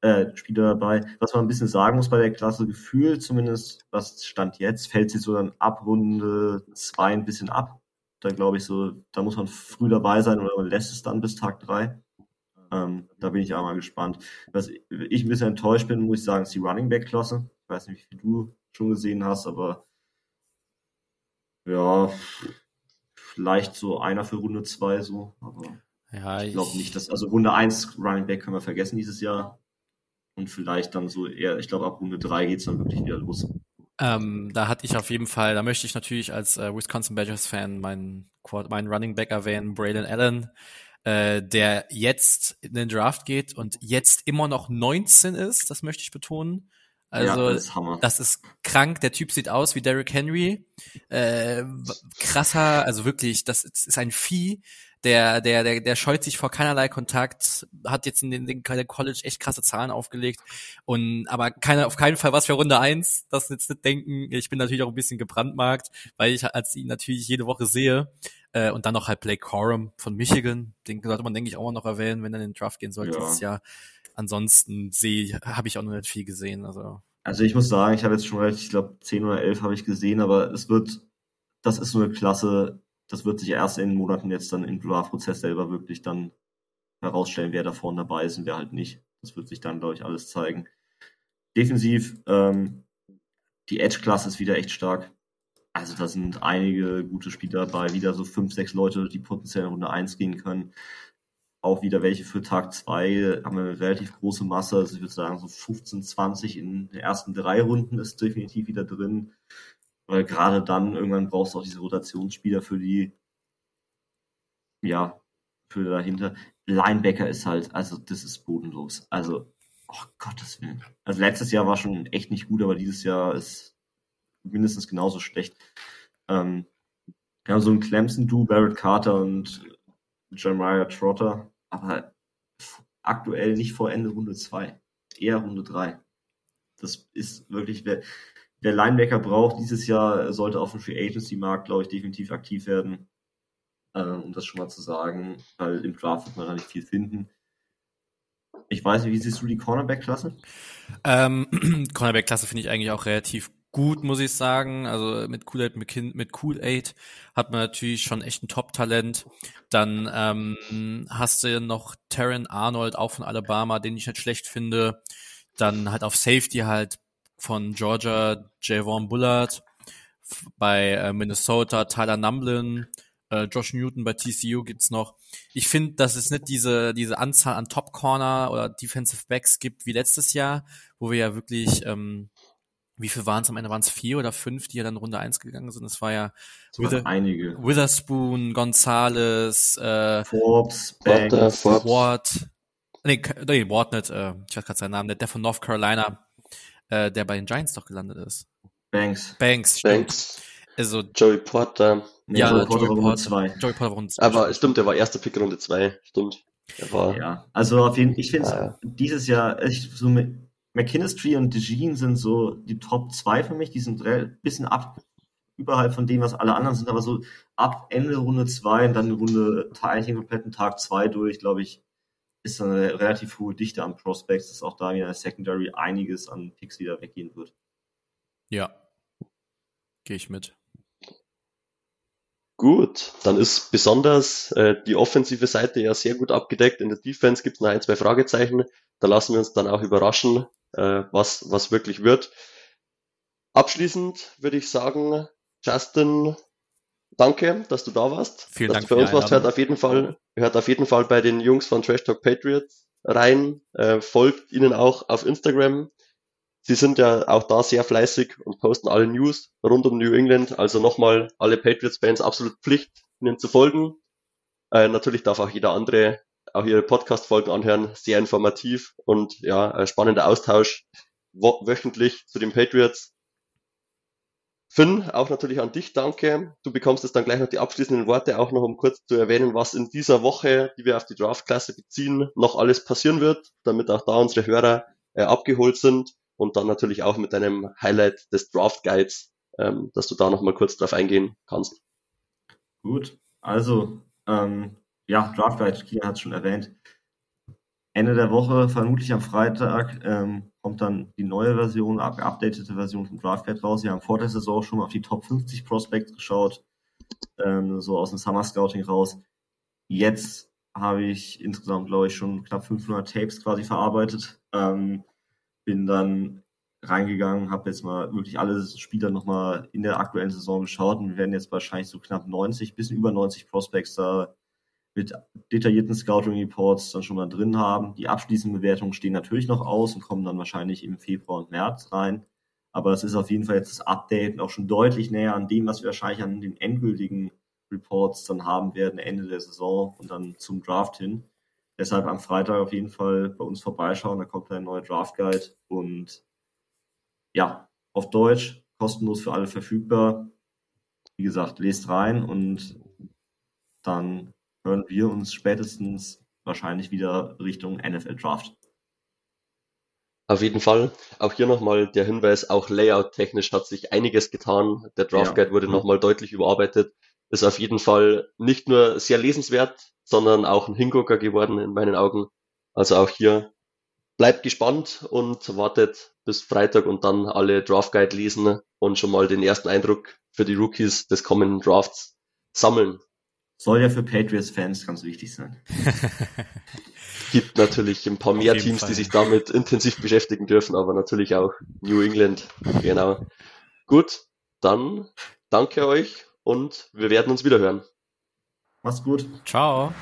äh, Spieler dabei. Was man ein bisschen sagen muss bei der Klasse, Gefühl zumindest, was stand jetzt, fällt sie so dann ab Runde zwei ein bisschen ab. Da glaube ich so, da muss man früh dabei sein oder man lässt es dann bis Tag drei. Ähm, da bin ich auch mal gespannt. Was ich ein bisschen enttäuscht bin, muss ich sagen, ist die Running Back Klasse. Ich weiß nicht, wie viel du schon gesehen hast, aber ja, vielleicht so einer für Runde zwei so, aber ja, ich glaube nicht, dass, also Runde eins Running Back können wir vergessen dieses Jahr und vielleicht dann so eher, ich glaube, ab Runde drei geht's dann wirklich wieder los. Ähm, da hatte ich auf jeden Fall, da möchte ich natürlich als äh, Wisconsin Badgers Fan meinen, meinen Running Back erwähnen, Braylon Allen, äh, der jetzt in den Draft geht und jetzt immer noch 19 ist, das möchte ich betonen. Also ja, das, ist das, ist krank. Der Typ sieht aus wie Derrick Henry. Äh, krasser, also wirklich, das ist ein Vieh der, der, der, der scheut sich vor keinerlei Kontakt, hat jetzt in den, den College echt krasse Zahlen aufgelegt und aber keine, auf keinen Fall was für Runde eins. das jetzt nicht denken. Ich bin natürlich auch ein bisschen gebrandmarkt, weil ich als ihn natürlich jede Woche sehe. Äh, und dann noch halt Blake Corum von Michigan, den sollte man, denke ich, auch noch erwähnen, wenn er in den Draft gehen sollte ja. dieses Jahr. ansonsten sehe, habe ich auch noch nicht viel gesehen. Also. Also ich muss sagen, ich habe jetzt schon relativ, ich glaube, 10 oder 11 habe ich gesehen, aber es wird, das ist so eine Klasse, das wird sich erst in den Monaten jetzt dann im Draft-Prozess selber wirklich dann herausstellen, wer da vorne dabei ist und wer halt nicht. Das wird sich dann, glaube ich, alles zeigen. Defensiv, ähm, die Edge-Klasse ist wieder echt stark. Also da sind einige gute Spieler dabei, wieder so fünf, sechs Leute, die potenziell in Runde 1 gehen können. Auch wieder welche für Tag 2 haben wir eine relativ große Masse. Also ich würde sagen, so 15, 20 in den ersten drei Runden ist definitiv wieder drin. Weil gerade dann irgendwann brauchst du auch diese Rotationsspieler für die, ja, für dahinter. Linebacker ist halt, also das ist bodenlos. Also, oh Gottes Willen. Also letztes Jahr war schon echt nicht gut, aber dieses Jahr ist mindestens genauso schlecht. Ähm, wir haben so einen Clemson, Du, Barrett Carter und Jeremiah Trotter, aber aktuell nicht vor Ende Runde 2, eher Runde 3. Das ist wirklich, wer Linebacker braucht dieses Jahr, sollte auf dem Free Agency Markt, glaube ich, definitiv aktiv werden. Äh, um das schon mal zu sagen, weil im Draft wird man da nicht viel finden. Ich weiß nicht, wie siehst du die Cornerback-Klasse? Ähm, Cornerback-Klasse finde ich eigentlich auch relativ gut, muss ich sagen. Also mit Kool-Aid, mit Kool-Aid hat man natürlich schon echt ein Top-Talent. Dann ähm, hast du noch Terran Arnold, auch von Alabama, den ich nicht schlecht finde. Dann halt auf Safety halt von Georgia Javon Bullard. Bei äh, Minnesota Tyler Numblin. Äh, Josh Newton bei TCU gibt's noch. Ich finde, dass es nicht diese, diese Anzahl an Top Corner oder Defensive Backs gibt wie letztes Jahr, wo wir ja wirklich ähm, wie viel waren es am Ende? Waren es vier oder fünf, die ja dann Runde eins gegangen sind? Es war ja Wither einige. Witherspoon, Gonzales, äh, Forbes, Banks, Forbes. Ward. Nee, nee, Ward nicht, äh, ich weiß gerade seinen Namen, der von North Carolina, äh, der bei den Giants doch gelandet ist. Banks. Banks, stimmt. Banks. Also Joey Porter. Nee, ja, Joey Porter, Joey Porter, zwei. Joey Porter Runde zwei. Aber stimmt, der war erster Pick Runde zwei, stimmt. Der war, ja, also auf jeden Fall, ich finde ja. dieses Jahr echt so mit McKinstry und DeJean sind so die Top 2 für mich. Die sind ein bisschen ab, überhalb von dem, was alle anderen sind, aber so ab Ende Runde 2 und dann Runde, eigentlich den kompletten Tag 2 durch, glaube ich, ist eine relativ hohe Dichte an Prospects, dass auch da wieder in der Secondary einiges an Picks wieder weggehen wird. Ja, gehe ich mit. Gut, dann ist besonders äh, die offensive Seite ja sehr gut abgedeckt. In der Defense gibt es noch ein, zwei Fragezeichen. Da lassen wir uns dann auch überraschen, äh, was, was wirklich wird. Abschließend würde ich sagen, Justin, danke, dass du da warst. Vielen dass Dank. Du bei uns warst, hört auf jeden Fall, hört auf jeden Fall bei den Jungs von Trash Talk Patriots rein, äh, folgt ihnen auch auf Instagram. Sie sind ja auch da sehr fleißig und posten alle News rund um New England. Also nochmal alle Patriots-Fans absolut Pflicht, ihnen zu folgen. Äh, natürlich darf auch jeder andere auch ihre Podcast-Folgen anhören. Sehr informativ und ja, spannender Austausch wöchentlich zu den Patriots. Finn, auch natürlich an dich danke. Du bekommst jetzt dann gleich noch die abschließenden Worte, auch noch um kurz zu erwähnen, was in dieser Woche, die wir auf die Draft-Klasse beziehen, noch alles passieren wird, damit auch da unsere Hörer äh, abgeholt sind und dann natürlich auch mit deinem Highlight des Draft Guides, ähm, dass du da nochmal kurz drauf eingehen kannst. Gut, also ähm, ja, Draft Guide, Kian hat es schon erwähnt. Ende der Woche, vermutlich am Freitag, ähm, kommt dann die neue Version, geupdatete Version vom Draft Guide raus. Wir haben vor der Saison schon mal auf die Top 50 Prospects geschaut, ähm, so aus dem Summer Scouting raus. Jetzt habe ich insgesamt, glaube ich, schon knapp 500 Tapes quasi verarbeitet. Ähm, bin dann reingegangen, habe jetzt mal wirklich alle Spieler nochmal in der aktuellen Saison geschaut und wir werden jetzt wahrscheinlich so knapp 90, bis über 90 Prospects da mit detaillierten Scouting-Reports dann schon mal drin haben. Die abschließenden Bewertungen stehen natürlich noch aus und kommen dann wahrscheinlich im Februar und März rein. Aber es ist auf jeden Fall jetzt das Update auch schon deutlich näher an dem, was wir wahrscheinlich an den endgültigen Reports dann haben werden, Ende der Saison und dann zum Draft hin. Deshalb am Freitag auf jeden Fall bei uns vorbeischauen, da kommt ein neuer Draft Guide und ja, auf Deutsch, kostenlos für alle verfügbar. Wie gesagt, lest rein und dann hören wir uns spätestens wahrscheinlich wieder Richtung NFL Draft. Auf jeden Fall. Auch hier nochmal der Hinweis, auch layout-technisch hat sich einiges getan. Der Draft Guide ja. wurde nochmal deutlich überarbeitet. Ist auf jeden Fall nicht nur sehr lesenswert, sondern auch ein Hingucker geworden in meinen Augen. Also auch hier bleibt gespannt und wartet bis Freitag und dann alle Draft Guide lesen und schon mal den ersten Eindruck für die Rookies des kommenden Drafts sammeln. Soll ja für Patriots-Fans ganz wichtig sein. Gibt natürlich ein paar mehr Teams, Fall. die sich damit intensiv beschäftigen dürfen, aber natürlich auch New England. Genau. Gut, dann danke euch und wir werden uns wieder hören. Mach's gut. Ciao.